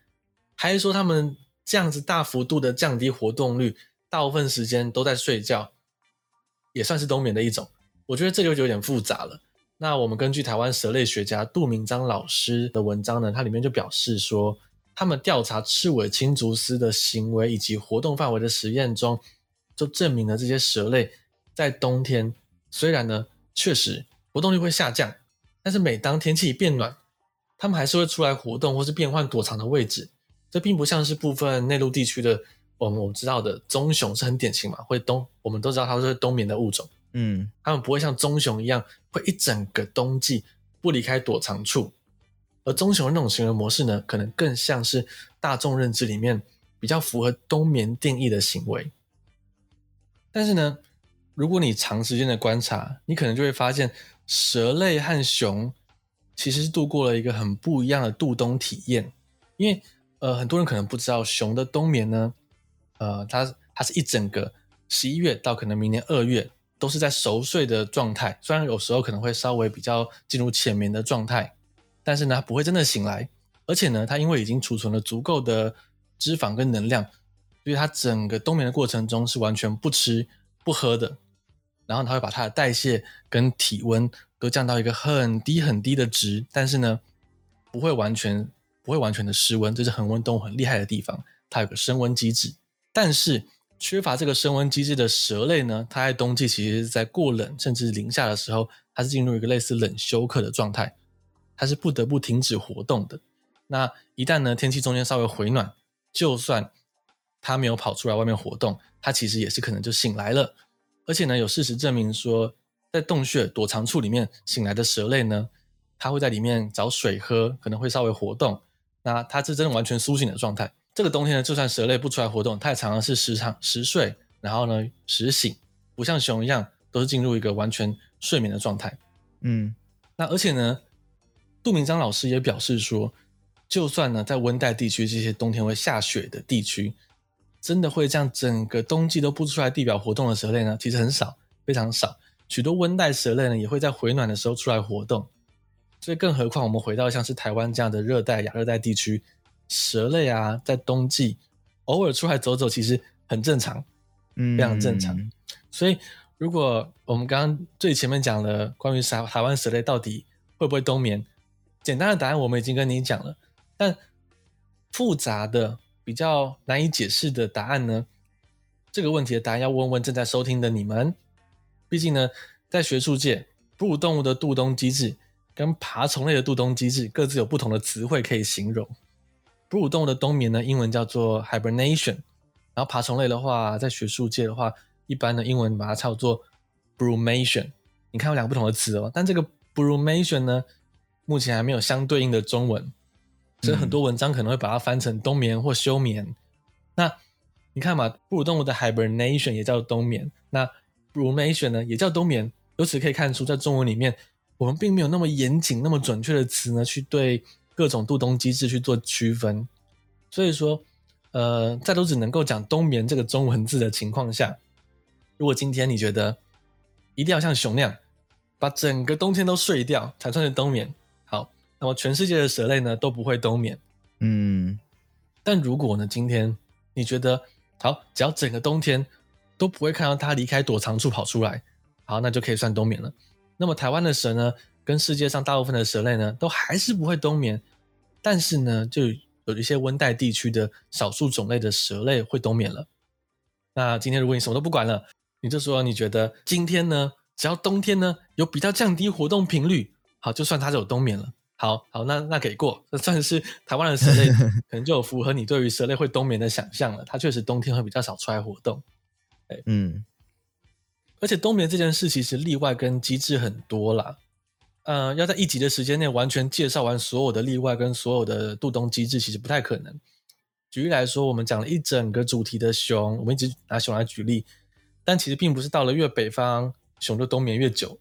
还是说他们这样子大幅度的降低活动率，大部分时间都在睡觉，也算是冬眠的一种？我觉得这就有点复杂了。那我们根据台湾蛇类学家杜明章老师的文章呢，它里面就表示说，他们调查赤尾青竹丝的行为以及活动范围的实验中，就证明了这些蛇类在冬天虽然呢确实活动率会下降。但是每当天气一变暖，它们还是会出来活动，或是变换躲藏的位置。这并不像是部分内陆地区的我们我们知道的棕熊是很典型嘛，会冬，我们都知道它是会冬眠的物种。嗯，它们不会像棕熊一样会一整个冬季不离开躲藏处。而棕熊的那种行为模式呢，可能更像是大众认知里面比较符合冬眠定义的行为。但是呢，如果你长时间的观察，你可能就会发现。蛇类和熊其实是度过了一个很不一样的度冬体验，因为呃很多人可能不知道，熊的冬眠呢，呃它它是一整个十一月到可能明年二月都是在熟睡的状态，虽然有时候可能会稍微比较进入浅眠的状态，但是呢它不会真的醒来，而且呢它因为已经储存了足够的脂肪跟能量，所以它整个冬眠的过程中是完全不吃不喝的。然后它会把它的代谢跟体温都降到一个很低很低的值，但是呢，不会完全不会完全的失温，这是恒温动物很厉害的地方。它有个升温机制，但是缺乏这个升温机制的蛇类呢，它在冬季其实是在过冷甚至零下的时候，它是进入一个类似冷休克的状态，它是不得不停止活动的。那一旦呢天气中间稍微回暖，就算它没有跑出来外面活动，它其实也是可能就醒来了。而且呢，有事实证明说，在洞穴躲藏处里面醒来的蛇类呢，它会在里面找水喝，可能会稍微活动。那它是真的完全苏醒的状态。这个冬天呢，就算蛇类不出来活动，它也常常是时常时睡，然后呢时醒，不像熊一样都是进入一个完全睡眠的状态。嗯，那而且呢，杜明章老师也表示说，就算呢在温带地区这些冬天会下雪的地区。真的会这样整个冬季都不出来地表活动的蛇类呢？其实很少，非常少。许多温带蛇类呢，也会在回暖的时候出来活动。所以，更何况我们回到像是台湾这样的热带、亚热带地区，蛇类啊，在冬季偶尔出来走走，其实很正常，非常正常。嗯、所以，如果我们刚刚最前面讲了关于台台湾蛇类到底会不会冬眠，简单的答案我们已经跟你讲了，但复杂的。比较难以解释的答案呢？这个问题的答案要问问正在收听的你们。毕竟呢，在学术界，哺乳动物的度冬机制跟爬虫类的度冬机制各自有不同的词汇可以形容。哺乳动物的冬眠呢，英文叫做 hibernation，然后爬虫类的话，在学术界的话，一般的英文把它叫做 brumation。你看有两个不同的词哦，但这个 brumation 呢，目前还没有相对应的中文。所以很多文章可能会把它翻成冬眠或休眠。嗯、那你看嘛，哺乳动物的 hibernation 也叫冬眠，那 brumation 呢也叫冬眠。由此可以看出，在中文里面，我们并没有那么严谨、那么准确的词呢，去对各种度冬机制去做区分。所以说，呃，在都只能够讲冬眠这个中文字的情况下，如果今天你觉得一定要像熊那样，把整个冬天都睡掉才算是冬眠。那么全世界的蛇类呢都不会冬眠，嗯，但如果呢今天你觉得好，只要整个冬天都不会看到它离开躲藏处跑出来，好，那就可以算冬眠了。那么台湾的蛇呢，跟世界上大部分的蛇类呢，都还是不会冬眠。但是呢，就有一些温带地区的少数种类的蛇类会冬眠了。那今天如果你什么都不管了，你就说你觉得今天呢，只要冬天呢有比较降低活动频率，好，就算它就有冬眠了。好好，那那给过，这 算是台湾的蛇类 可能就有符合你对于蛇类会冬眠的想象了。它确实冬天会比较少出来活动。嗯，而且冬眠这件事其实例外跟机制很多啦。呃，要在一集的时间内完全介绍完所有的例外跟所有的度冬机制，其实不太可能。举例来说，我们讲了一整个主题的熊，我们一直拿熊来举例，但其实并不是到了越北方，熊就冬眠越久。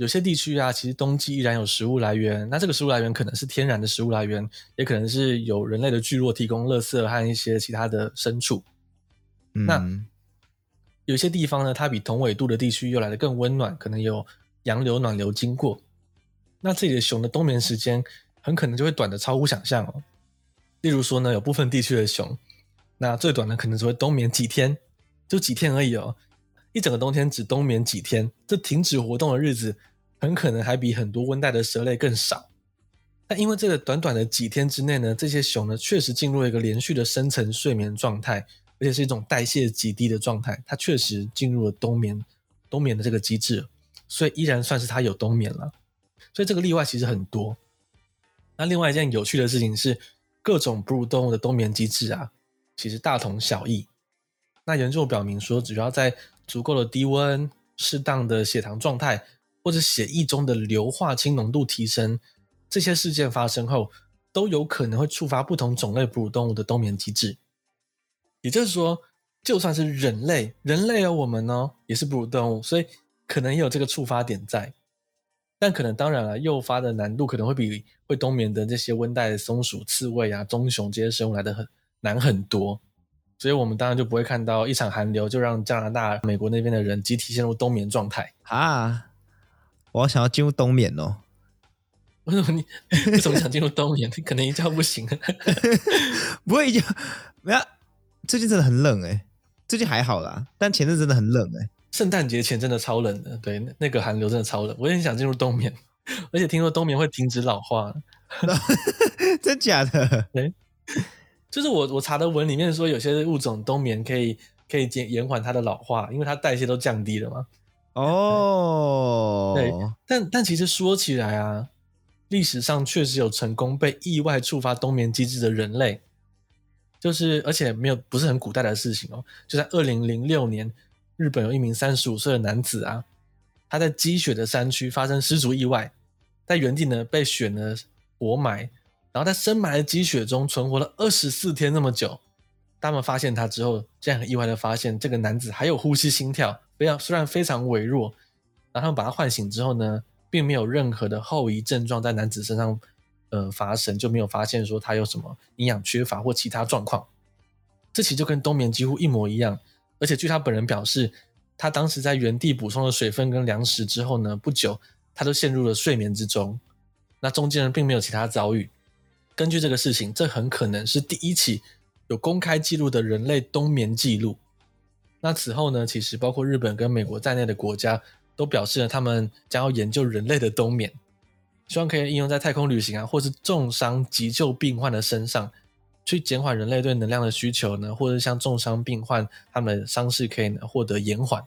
有些地区啊，其实冬季依然有食物来源，那这个食物来源可能是天然的食物来源，也可能是有人类的聚落提供垃圾和一些其他的牲畜。嗯、那有些地方呢，它比同纬度的地区又来的更温暖，可能有洋流、暖流经过，那这里的熊的冬眠时间很可能就会短的超乎想象哦。例如说呢，有部分地区的熊，那最短的可能只会冬眠几天，就几天而已哦。一整个冬天只冬眠几天，这停止活动的日子很可能还比很多温带的蛇类更少。但因为这个短短的几天之内呢，这些熊呢确实进入了一个连续的深层睡眠状态，而且是一种代谢极低的状态，它确实进入了冬眠，冬眠的这个机制，所以依然算是它有冬眠了。所以这个例外其实很多。那另外一件有趣的事情是。各种哺乳动物的冬眠机制啊，其实大同小异。那研究表明说，只要在足够的低温、适当的血糖状态，或者血液中的硫化氢浓度提升，这些事件发生后，都有可能会触发不同种类哺乳动物的冬眠机制。也就是说，就算是人类，人类有我们呢，也是哺乳动物，所以可能也有这个触发点在。但可能当然了，诱发的难度可能会比会冬眠的这些温带松鼠、刺猬啊、棕熊这些生物来得很难很多，所以我们当然就不会看到一场寒流就让加拿大、美国那边的人集体陷入冬眠状态啊！我想要进入冬眠哦。为什么你 为什么想进入冬眠？你可能一觉不行，不会一觉没有。最近真的很冷哎，最近还好啦，但前阵真的很冷哎。圣诞节前真的超冷的，对，那个寒流真的超冷，我也很想进入冬眠，而且听说冬眠会停止老化，真假的？对，就是我我查的文里面说，有些物种冬眠可以可以减延缓它的老化，因为它代谢都降低了嘛。哦，对，但但其实说起来啊，历史上确实有成功被意外触发冬眠机制的人类，就是而且没有不是很古代的事情哦，就在二零零六年。日本有一名三十五岁的男子啊，他在积雪的山区发生失足意外，在原地呢被雪呢活埋，然后在深埋的积雪中存活了二十四天那么久。他们发现他之后，竟然很意外的发现这个男子还有呼吸心跳，非常虽然非常微弱。然后把他唤醒之后呢，并没有任何的后遗症状在男子身上呃发生，就没有发现说他有什么营养缺乏或其他状况。这其实就跟冬眠几乎一模一样。而且据他本人表示，他当时在原地补充了水分跟粮食之后呢，不久他就陷入了睡眠之中。那中间人并没有其他遭遇。根据这个事情，这很可能是第一起有公开记录的人类冬眠记录。那此后呢，其实包括日本跟美国在内的国家都表示了他们将要研究人类的冬眠，希望可以应用在太空旅行啊，或是重伤急救病患的身上。去减缓人类对能量的需求呢，或者像重伤病患，他们伤势可以呢获得延缓。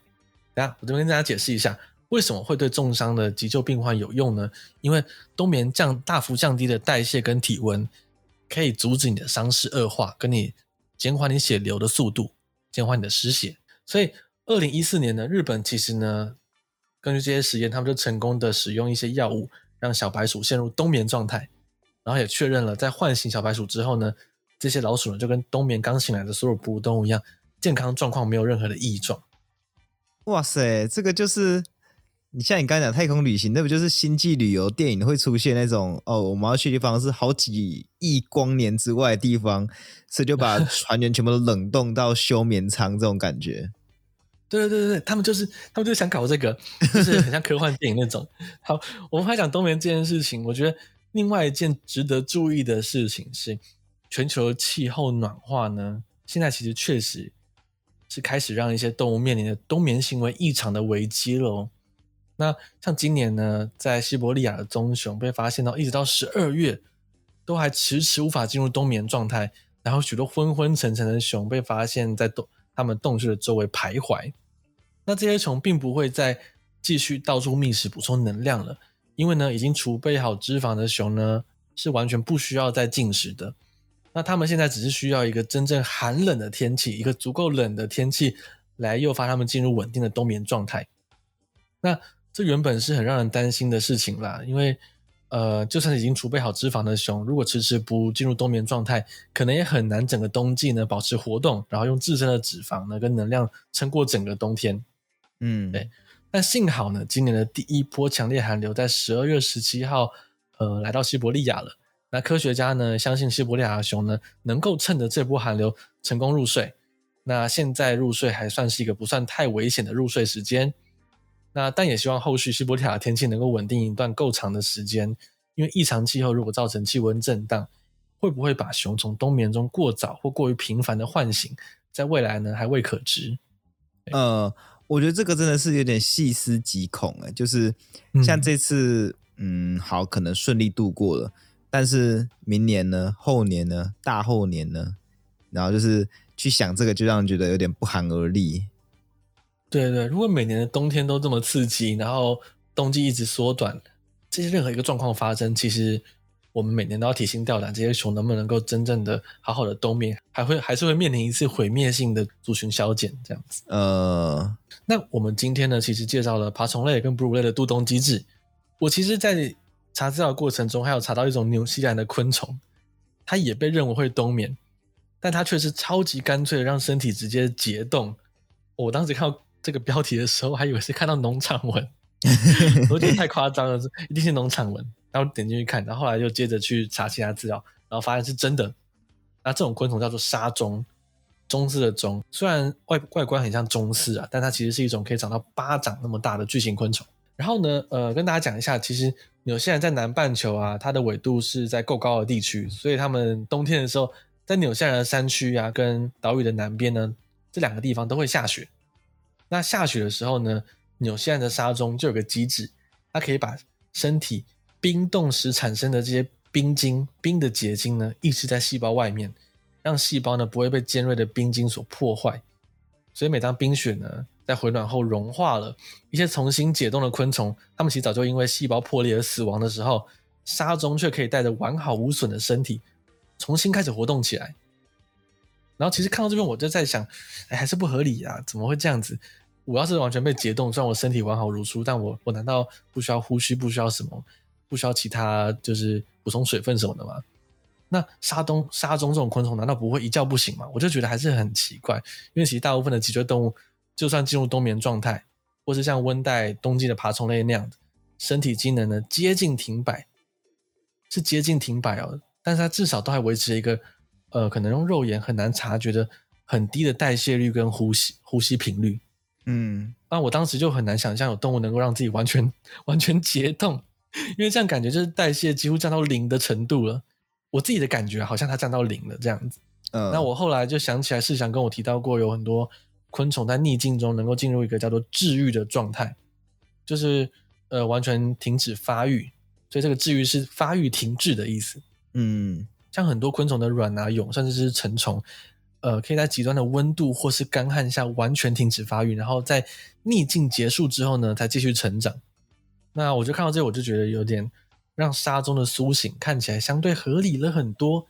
等下，我这边跟大家解释一下，为什么会对重伤的急救病患有用呢？因为冬眠降大幅降低的代谢跟体温，可以阻止你的伤势恶化，跟你减缓你血流的速度，减缓你的失血。所以，二零一四年呢，日本其实呢，根据这些实验，他们就成功的使用一些药物，让小白鼠陷入冬眠状态，然后也确认了，在唤醒小白鼠之后呢。这些老鼠呢，就跟冬眠刚醒来的所有哺乳动物一样，健康状况没有任何的异状。哇塞，这个就是你像你刚才讲太空旅行，那不就是星际旅游电影会出现那种哦，我们要去的地方是好几亿光年之外的地方，所以就把 船员全部都冷冻到休眠舱这种感觉。对对对对，他们就是他们就想搞这个，就是很像科幻电影那种。好，我们还讲冬眠这件事情，我觉得另外一件值得注意的事情是。全球气候暖化呢，现在其实确实是开始让一些动物面临的冬眠行为异常的危机了。那像今年呢，在西伯利亚的棕熊被发现到一直到十二月，都还迟迟无法进入冬眠状态，然后许多昏昏沉沉的熊被发现在洞他们洞穴的周围徘徊。那这些熊并不会再继续到处觅食补充能量了，因为呢，已经储备好脂肪的熊呢，是完全不需要再进食的。那他们现在只是需要一个真正寒冷的天气，一个足够冷的天气来诱发他们进入稳定的冬眠状态。那这原本是很让人担心的事情啦，因为呃，就算是已经储备好脂肪的熊，如果迟迟不进入冬眠状态，可能也很难整个冬季呢保持活动，然后用自身的脂肪呢跟能量撑过整个冬天。嗯，对。但幸好呢，今年的第一波强烈寒流在十二月十七号，呃，来到西伯利亚了。那科学家呢，相信西伯利亚的熊呢，能够趁着这波寒流成功入睡。那现在入睡还算是一个不算太危险的入睡时间。那但也希望后续西伯利亚的天气能够稳定一段够长的时间，因为异常气候如果造成气温震荡，会不会把熊从冬眠中过早或过于频繁的唤醒，在未来呢还未可知。呃，我觉得这个真的是有点细思极恐哎，就是像这次，嗯，嗯，好，可能顺利度过了。但是明年呢？后年呢？大后年呢？然后就是去想这个，就让人觉得有点不寒而栗。对对，如果每年的冬天都这么刺激，然后冬季一直缩短，这些任何一个状况发生，其实我们每年都要提心吊胆，这些熊能不能够真正的好好的冬眠，还会还是会面临一次毁灭性的族群消减这样子。呃，那我们今天呢，其实介绍了爬虫类跟哺乳类的度冬机制。我其实，在查资料的过程中，还有查到一种纽西兰的昆虫，它也被认为会冬眠，但它却是超级干脆的让身体直接结冻。我当时看到这个标题的时候，还以为是看到农场文，我觉得太夸张了，一定是农场文。然后点进去看，然后后来又接着去查其他资料，然后发现是真的。那这种昆虫叫做沙螽，螽斯的螽，虽然外外观很像中式啊，但它其实是一种可以长到巴掌那么大的巨型昆虫。然后呢，呃，跟大家讲一下，其实纽西兰在南半球啊，它的纬度是在够高的地区，所以他们冬天的时候，在纽西兰的山区啊，跟岛屿的南边呢，这两个地方都会下雪。那下雪的时候呢，纽西兰的沙中就有个机制，它可以把身体冰冻时产生的这些冰晶、冰的结晶呢，抑制在细胞外面，让细胞呢不会被尖锐的冰晶所破坏。所以每当冰雪呢，在回暖后融化了，一些重新解冻的昆虫，它们其实早就因为细胞破裂而死亡的时候，沙中却可以带着完好无损的身体重新开始活动起来。然后其实看到这边，我就在想，哎，还是不合理啊？怎么会这样子？我要是完全被解冻，虽然我身体完好如初，但我我难道不需要呼吸，不需要什么，不需要其他就是补充水分什么的吗？那沙螽沙螽这种昆虫难道不会一觉不醒吗？我就觉得还是很奇怪，因为其实大部分的脊椎动物。就算进入冬眠状态，或是像温带冬季的爬虫类那样的，身体机能呢接近停摆，是接近停摆哦，但是它至少都还维持一个，呃，可能用肉眼很难察觉的很低的代谢率跟呼吸呼吸频率。嗯，那我当时就很难想象有动物能够让自己完全 完全解冻，因为这样感觉就是代谢几乎降到零的程度了。我自己的感觉好像它降到零了这样子。嗯，那我后来就想起来，是想跟我提到过有很多。昆虫在逆境中能够进入一个叫做治愈的状态，就是呃完全停止发育，所以这个治愈是发育停滞的意思。嗯，像很多昆虫的卵啊、蛹，甚至是成虫，呃，可以在极端的温度或是干旱下完全停止发育，然后在逆境结束之后呢，才继续成长。那我就看到这里，我就觉得有点让沙中的苏醒看起来相对合理了很多。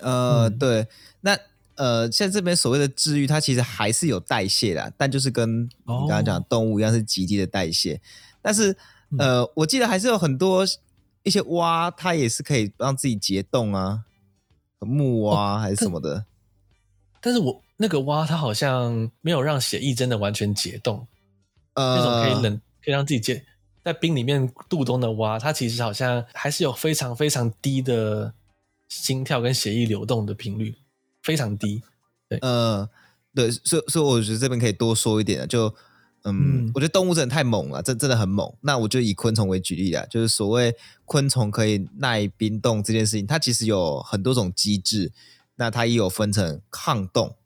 呃，嗯、对，那。呃，现在这边所谓的治愈，它其实还是有代谢的，但就是跟你刚刚讲的动物一样，是极低的代谢。Oh. 但是，呃，我记得还是有很多一些蛙，它也是可以让自己结冻啊，木蛙、oh, 还是什么的。但，但是我那个蛙，它好像没有让血液真的完全解冻。呃，那种可以冷，可以让自己解在冰里面度冬的蛙，它其实好像还是有非常非常低的心跳跟血液流动的频率。非常低，对，呃，对，所以所以我觉得这边可以多说一点，就，嗯，嗯我觉得动物真的太猛了，这真的很猛。那我就以昆虫为举例啊，就是所谓昆虫可以耐冰冻这件事情，它其实有很多种机制，那它也有分成抗冻、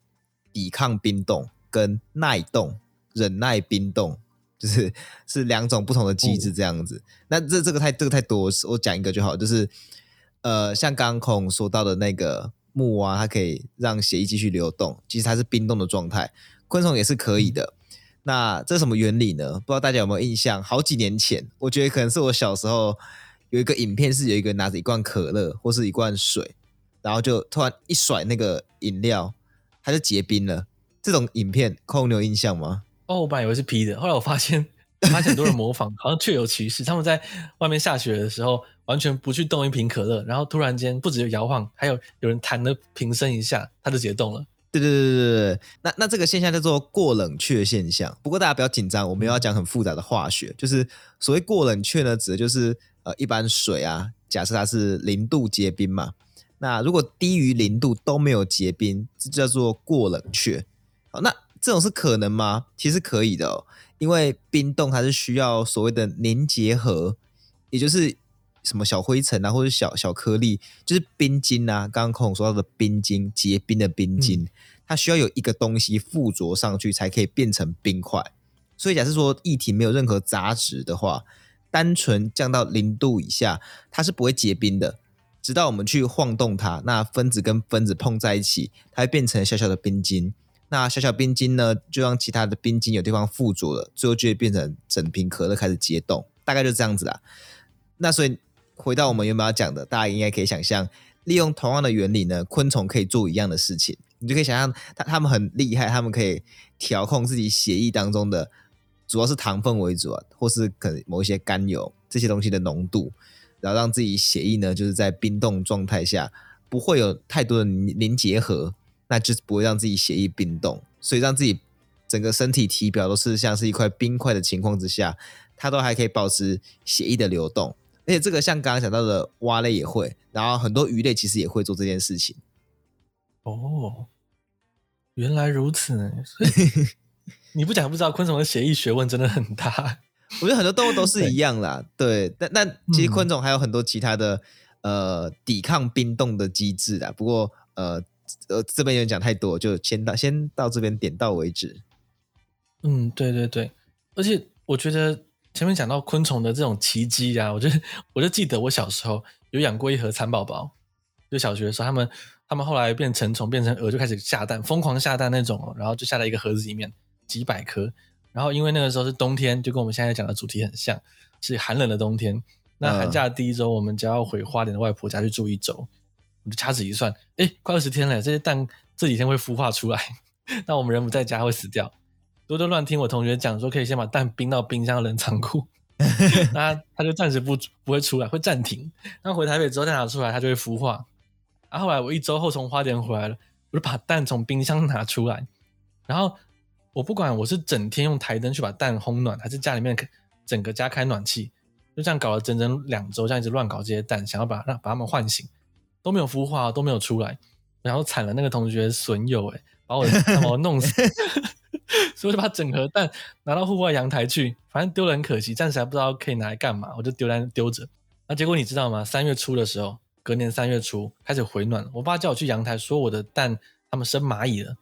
抵抗冰冻跟耐冻、忍耐冰冻 就是是两种不同的机制这样子。嗯、那这这个太这个太多，我讲一个就好，就是呃，像刚刚孔说到的那个木蛙，它可以让血液继续流动，其实它是冰冻的状态，昆虫也是可以的。嗯、那这是什么原理呢？不知道大家有没有印象？好几年前，我觉得可能是我小时候有一个影片，是有一个拿着一罐可乐或是一罐水，然后就突然一甩那个饮料，它就结冰了。这种影片，空你有印象吗？哦，我本来以为是 P 的，后来我发现，发现很多人模仿，好像确有其事。他们在外面下雪的时候，完全不去动一瓶可乐，然后突然间不只有摇晃，还有有人弹了瓶身一下，它就直接动了。对对对对对，那那这个现象叫做过冷却现象。不过大家不要紧张，我们要讲很复杂的化学，就是所谓过冷却呢，指的就是呃一般水啊，假设它是零度结冰嘛，那如果低于零度都没有结冰，这叫做过冷却。好，那这种是可能吗？其实可以的哦，因为冰冻它是需要所谓的凝结核，也就是什么小灰尘啊，或者小小颗粒，就是冰晶啊。刚刚孔说到的冰晶，结冰的冰晶，它需要有一个东西附着上去，才可以变成冰块。所以假设说液体没有任何杂质的话，单纯降到零度以下，它是不会结冰的。直到我们去晃动它，那分子跟分子碰在一起，它会变成小小的冰晶。那小小冰晶呢，就让其他的冰晶有地方附着了，最后就会变成整瓶可乐开始结冻，大概就这样子啦。那所以回到我们原本要讲的，大家应该可以想象，利用同样的原理呢，昆虫可以做一样的事情。你就可以想象，它它们很厉害，它们可以调控自己血液当中的，主要是糖分为主啊，或是可能某一些甘油这些东西的浓度，然后让自己血液呢，就是在冰冻状态下不会有太多的凝结合。那就是不会让自己血液冰冻，所以让自己整个身体体表都是像是一块冰块的情况之下，它都还可以保持血液的流动。而且这个像刚刚讲到的蛙类也会，然后很多鱼类其实也会做这件事情。哦，原来如此呢！所以 你不讲不知道，昆虫的血液学问真的很大。我觉得很多动物都是一样啦，对。对但但其实昆虫还有很多其他的、嗯、呃抵抗冰冻的机制啦。不过呃。呃，这边有人讲太多，就先到先到这边点到为止。嗯，对对对，而且我觉得前面讲到昆虫的这种奇迹啊，我就我就记得我小时候有养过一盒蚕宝宝，就小学的时候，他们他们后来变成虫变成蛾，就开始下蛋，疯狂下蛋那种，然后就下在一个盒子里面几百颗，然后因为那个时候是冬天，就跟我们现在讲的主题很像，是寒冷的冬天。那寒假的第一周，我们就要回花莲的外婆家去住一周。我就掐指一算，哎，快二十天了，这些蛋这几天会孵化出来，那我们人不在家会死掉。多多乱听我同学讲说，可以先把蛋冰到冰箱冷藏库，那它就暂时不不会出来，会暂停。那回台北之后再拿出来，它就会孵化。然后后来我一周后从花莲回来了，我就把蛋从冰箱拿出来，然后我不管我是整天用台灯去把蛋烘暖，还是家里面整个家开暖气，就这样搞了整整两周，这样一直乱搞这些蛋，想要把让把它们唤醒。都没有孵化，都没有出来，然后惨了那个同学损友哎，把我 把我弄死，所以我就把整盒蛋拿到户外阳台去，反正丢了很可惜，暂时还不知道可以拿来干嘛，我就丢在丢着。那结果你知道吗？三月初的时候，隔年三月初开始回暖，我爸叫我去阳台说我的蛋他们生蚂蚁了，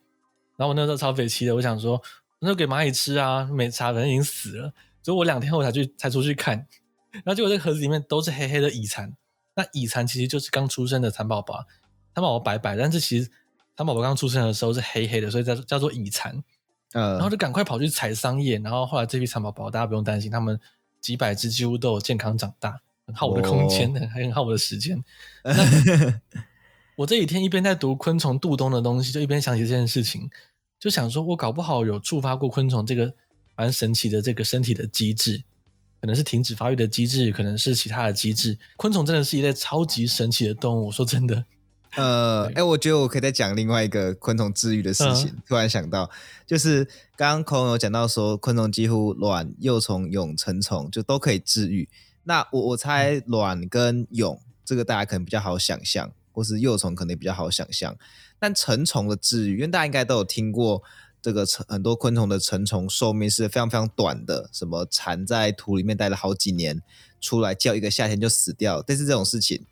然后我那时候超匪气的，我想说那就给蚂蚁吃啊，没差，反正已经死了。所以我两天后才去才出去看，然后结果这个盒子里面都是黑黑的蚁蚕。那蚁蚕其实就是刚出生的蚕宝宝，蚕宝宝白白，但是其实蚕宝宝刚出生的时候是黑黑的，所以叫叫做蚁蚕。呃，然后就赶快跑去采桑叶，然后后来这批蚕宝宝大家不用担心，他们几百只几乎都有健康长大，很耗我的空间，还 很耗我的时间。哦、我这几天一边在读昆虫度冬的东西，就一边想起这件事情，就想说我搞不好有触发过昆虫这个蛮神奇的这个身体的机制。可能是停止发育的机制，可能是其他的机制。昆虫真的是一类超级神奇的动物。说真的，呃，哎、欸，我觉得我可以再讲另外一个昆虫治愈的事情。嗯、突然想到，就是刚刚孔有讲到说，昆虫几乎卵、幼虫、蛹、成虫就都可以治愈。那我我猜卵跟蛹这个大家可能比较好想象，或是幼虫可能也比较好想象。但成虫的治愈，因为大家应该都有听过。这个成很多昆虫的成虫寿命是非常非常短的，什么蚕在土里面待了好几年，出来叫一个夏天就死掉。但是这种事情，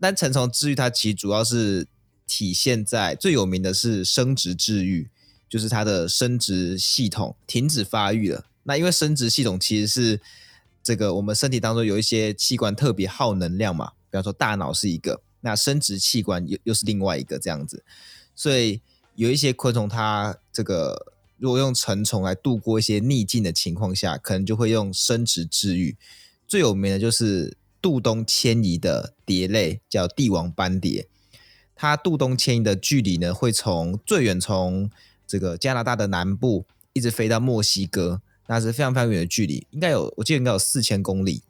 但成虫治愈它其实主要是体现在最有名的是生殖治愈，就是它的生殖系统停止发育了，那因为生殖系统其实是这个我们身体当中有一些器官特别耗能量嘛，比方说大脑是一个，那生殖器官又又是另外一个这样子，所以有一些昆虫它这个如果用成虫来度过一些逆境的情况下，可能就会用生殖治愈。最有名的就是渡冬迁移的蝶类，叫帝王斑蝶。它渡冬迁移的距离呢，会从最远从这个加拿大的南部一直飞到墨西哥，那是非常非常远的距离，应该有我记得应该有四千公里。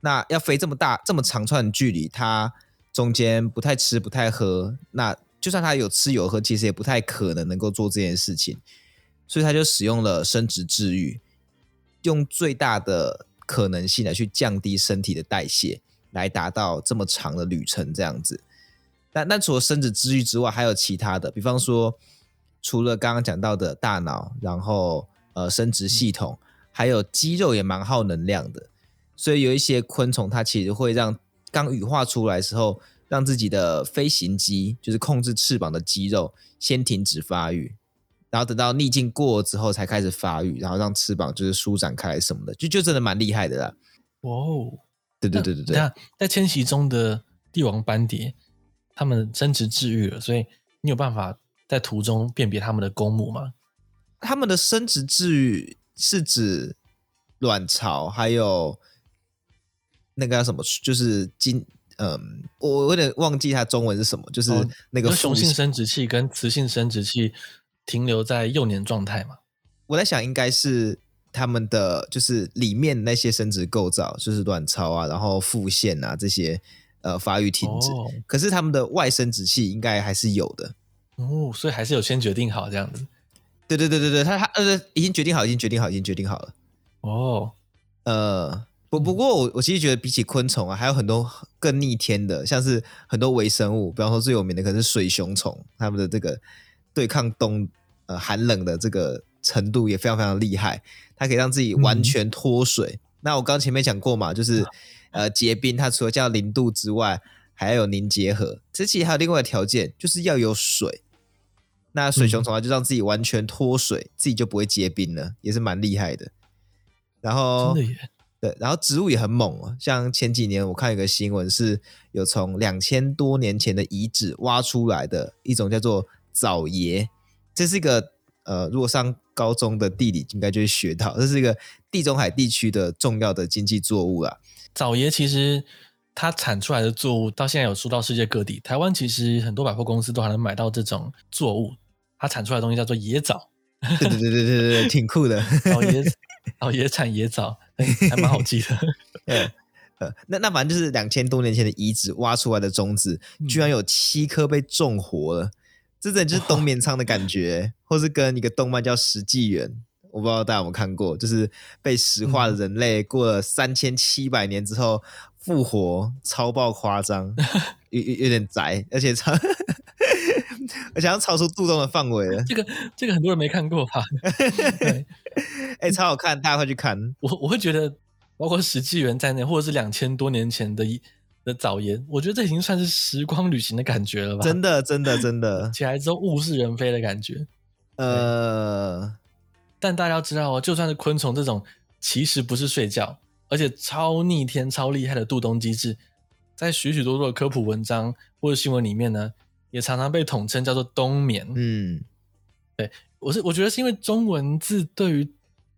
那要飞这么大这么长串的距离，它中间不太吃不太喝，那就算他有吃有喝，其实也不太可能能够做这件事情，所以他就使用了生殖治愈，用最大的可能性来去降低身体的代谢，来达到这么长的旅程这样子。但但除了生殖治愈之外，还有其他的，比方说，除了刚刚讲到的大脑，然后呃生殖系统，还有肌肉也蛮耗能量的。所以有一些昆虫，它其实会让刚羽化出来的时候，让自己的飞行肌，就是控制翅膀的肌肉先停止发育，然后等到逆境过了之后才开始发育，然后让翅膀就是舒展开来什么的，就就真的蛮厉害的啦。哇哦，对对对对对。那在迁徙中的帝王斑蝶。他们生殖治愈了，所以你有办法在途中辨别他们的公母吗？他们的生殖治愈是指卵巢，还有那个叫什么？就是精嗯，我有点忘记它中文是什么，就是那个雄性生殖器跟雌性生殖器停留在幼年状态嘛？我在想，应该是他们的就是里面那些生殖构造，就是卵巢啊，然后腹腺啊这些。呃，发育停止，哦，可是他们的外生殖器应该还是有的哦，所以还是有先决定好这样子。对对对对对，他他呃已经决定好，已经决定好，已经决定好了。哦，呃，不不过我我其实觉得比起昆虫啊，还有很多更逆天的，像是很多微生物，比方说最有名的可能是水熊虫，它们的这个对抗冬呃寒冷的这个程度也非常非常厉害，它可以让自己完全脱水。嗯、那我刚前面讲过嘛，就是。啊呃，结冰，它除了叫零度之外，还要有凝结核。这其实还有另外的条件，就是要有水。那水熊虫啊，就让自己完全脱水，嗯，自己就不会结冰了，也是蛮厉害的。然后，真的耶。然后植物也很猛啊。像前几年我看一个新闻，是有从两千多年前的遗址挖出来的一种叫做藻椰。这是一个呃，如果上高中的地理应该就会学到，这是一个地中海地区的重要的经济作物啊。藻椰其实它产出来的作物到现在有输到世界各地。台湾其实很多百货公司都还能买到这种作物，它产出来的东西叫做椰枣。对对对对对对，挺酷的。老爷老爷产野枣，还蛮好记的。呃 呃，那那反正就是两千多年前的遗址挖出来的种子，居然有七颗被种活了，这真的就是冬眠仓的感觉，或是跟一个动漫叫《石纪元》。我不知道大家有没有看过，就是被石化的人类过了三千七百年之后复活，超爆夸张，有有有点宅，而且超，而且要超出肚洞的范围了。这个这个很多人没看过吧？哎、欸，超好看，大家快去看。我我会觉得，包括石纪元在内，或者是两千多年前的的早盐，我觉得这已经算是时光旅行的感觉了吧？真的，真的，真的，起来之后物是人非的感觉。呃。但大家要知道哦，就算是昆虫这种其实不是睡觉，而且超逆天、超厉害的渡冬机制，在许许多多的科普文章或者新闻里面呢，也常常被统称叫做冬眠。嗯，对，我是我觉得是因为中文字对于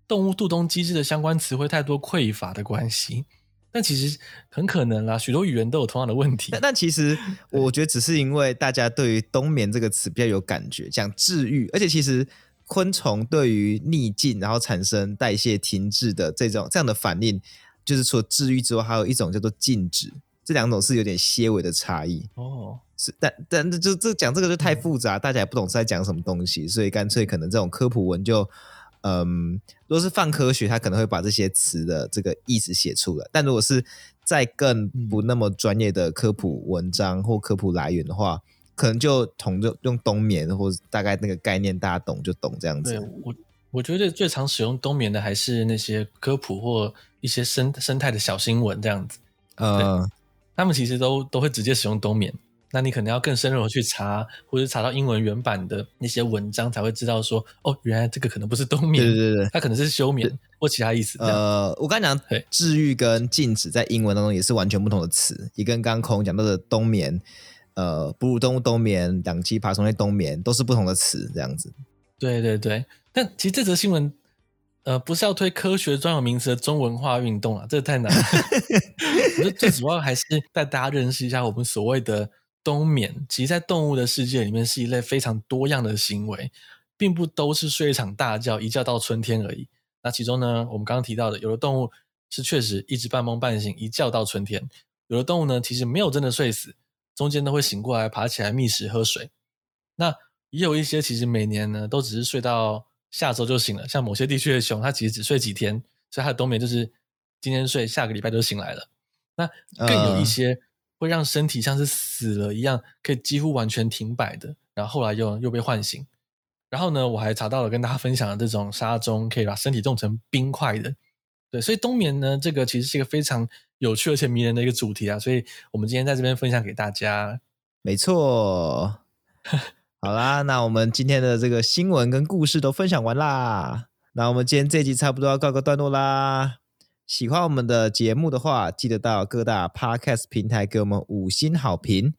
动物渡冬机制的相关词汇太多匮乏的关系，但其实很可能啦，许多语言都有同样的问题。但但其实 我觉得只是因为大家对于冬眠这个词比较有感觉，讲治愈，而且其实。昆虫对于逆境，然后产生代谢停滞的这种这样的反应，就是除了治愈之外，还有一种叫做静止，这两种是有点些微的差异。哦，是，但但就这讲这个就太复杂，嗯，大家也不懂是在讲什么东西，所以干脆可能这种科普文就，嗯，如果是泛科学，他可能会把这些词的这个意思写出来，但如果是在更不那么专业的科普文章或科普来源的话。可能就同就用冬眠，或者大概那个概念大家懂就懂这样子。对，我我觉得最常使用冬眠的还是那些科普或一些生生态的小新闻这样子。呃，他们其实都都会直接使用冬眠。那你可能要更深入的去查，或者查到英文原版的那些文章，才会知道说，哦，原来这个可能不是冬眠，对对对，它可能是休眠或其他意思。呃，我刚才讲，治愈跟禁止在英文当中也是完全不同的词，也跟刚刚孔讲到的冬眠，呃，哺乳动物冬眠、两栖爬虫类冬眠都是不同的词，这样子。对对对，但其实这则新闻。呃，不是要推科学专有名词的中文化运动啊，这个太难了。我觉得最主要还是带大家认识一下我们所谓的冬眠。其实，在动物的世界里面，是一类非常多样的行为，并不都是睡一场大觉，一觉到春天而已。那其中呢，我们刚刚提到的，有的动物是确实一直半梦半醒，一觉到春天；有的动物呢，其实没有真的睡死，中间都会醒过来，爬起来觅食喝水。那也有一些其实每年呢，都只是睡到。下周就醒了，像某些地区的熊，它其实只睡几天，所以它的冬眠就是今天睡，下个礼拜就醒来了。那更有一些会让身体像是死了一样，可以几乎完全停摆的，然后后来又又被唤醒。然后呢，我还查到了跟大家分享的这种沙钟，可以把身体冻成冰块的。对，所以冬眠呢，这个其实是一个非常有趣而且迷人的一个主题啊。所以我们今天在这边分享给大家。没错。好啦，那我们今天的这个新闻跟故事都分享完啦。那我们今天这集差不多要告个段落啦。喜欢我们的节目的话，记得到各大 Podcast 平台给我们五星好评。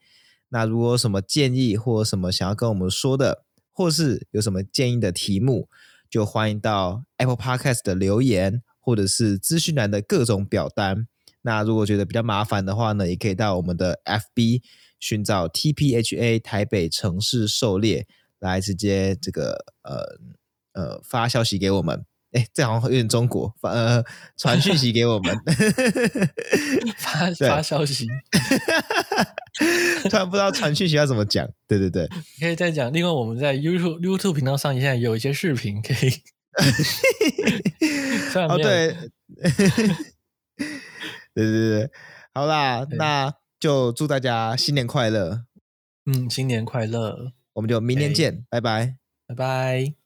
那如果有什么建议或什么想要跟我们说的，或是有什么建议的题目，就欢迎到 Apple Podcast 的留言，或者是资讯栏的各种表单。那如果觉得比较麻烦的话呢，也可以到我们的 FB。寻找 TPHA 台北城市狩猎，来直接这个呃呃发消息给我们，哎，这好像有点中国，发呃 传讯息给我们，发 发消息，突然不知道传讯息要怎么讲，对对对，可以再讲。另外，我们在 YouTube YouTube 频道上现在有一些视频可以，哦对，对对对，好啦，那。就祝大家新年快乐，嗯，新年快乐，我们就明年见，拜拜，拜拜。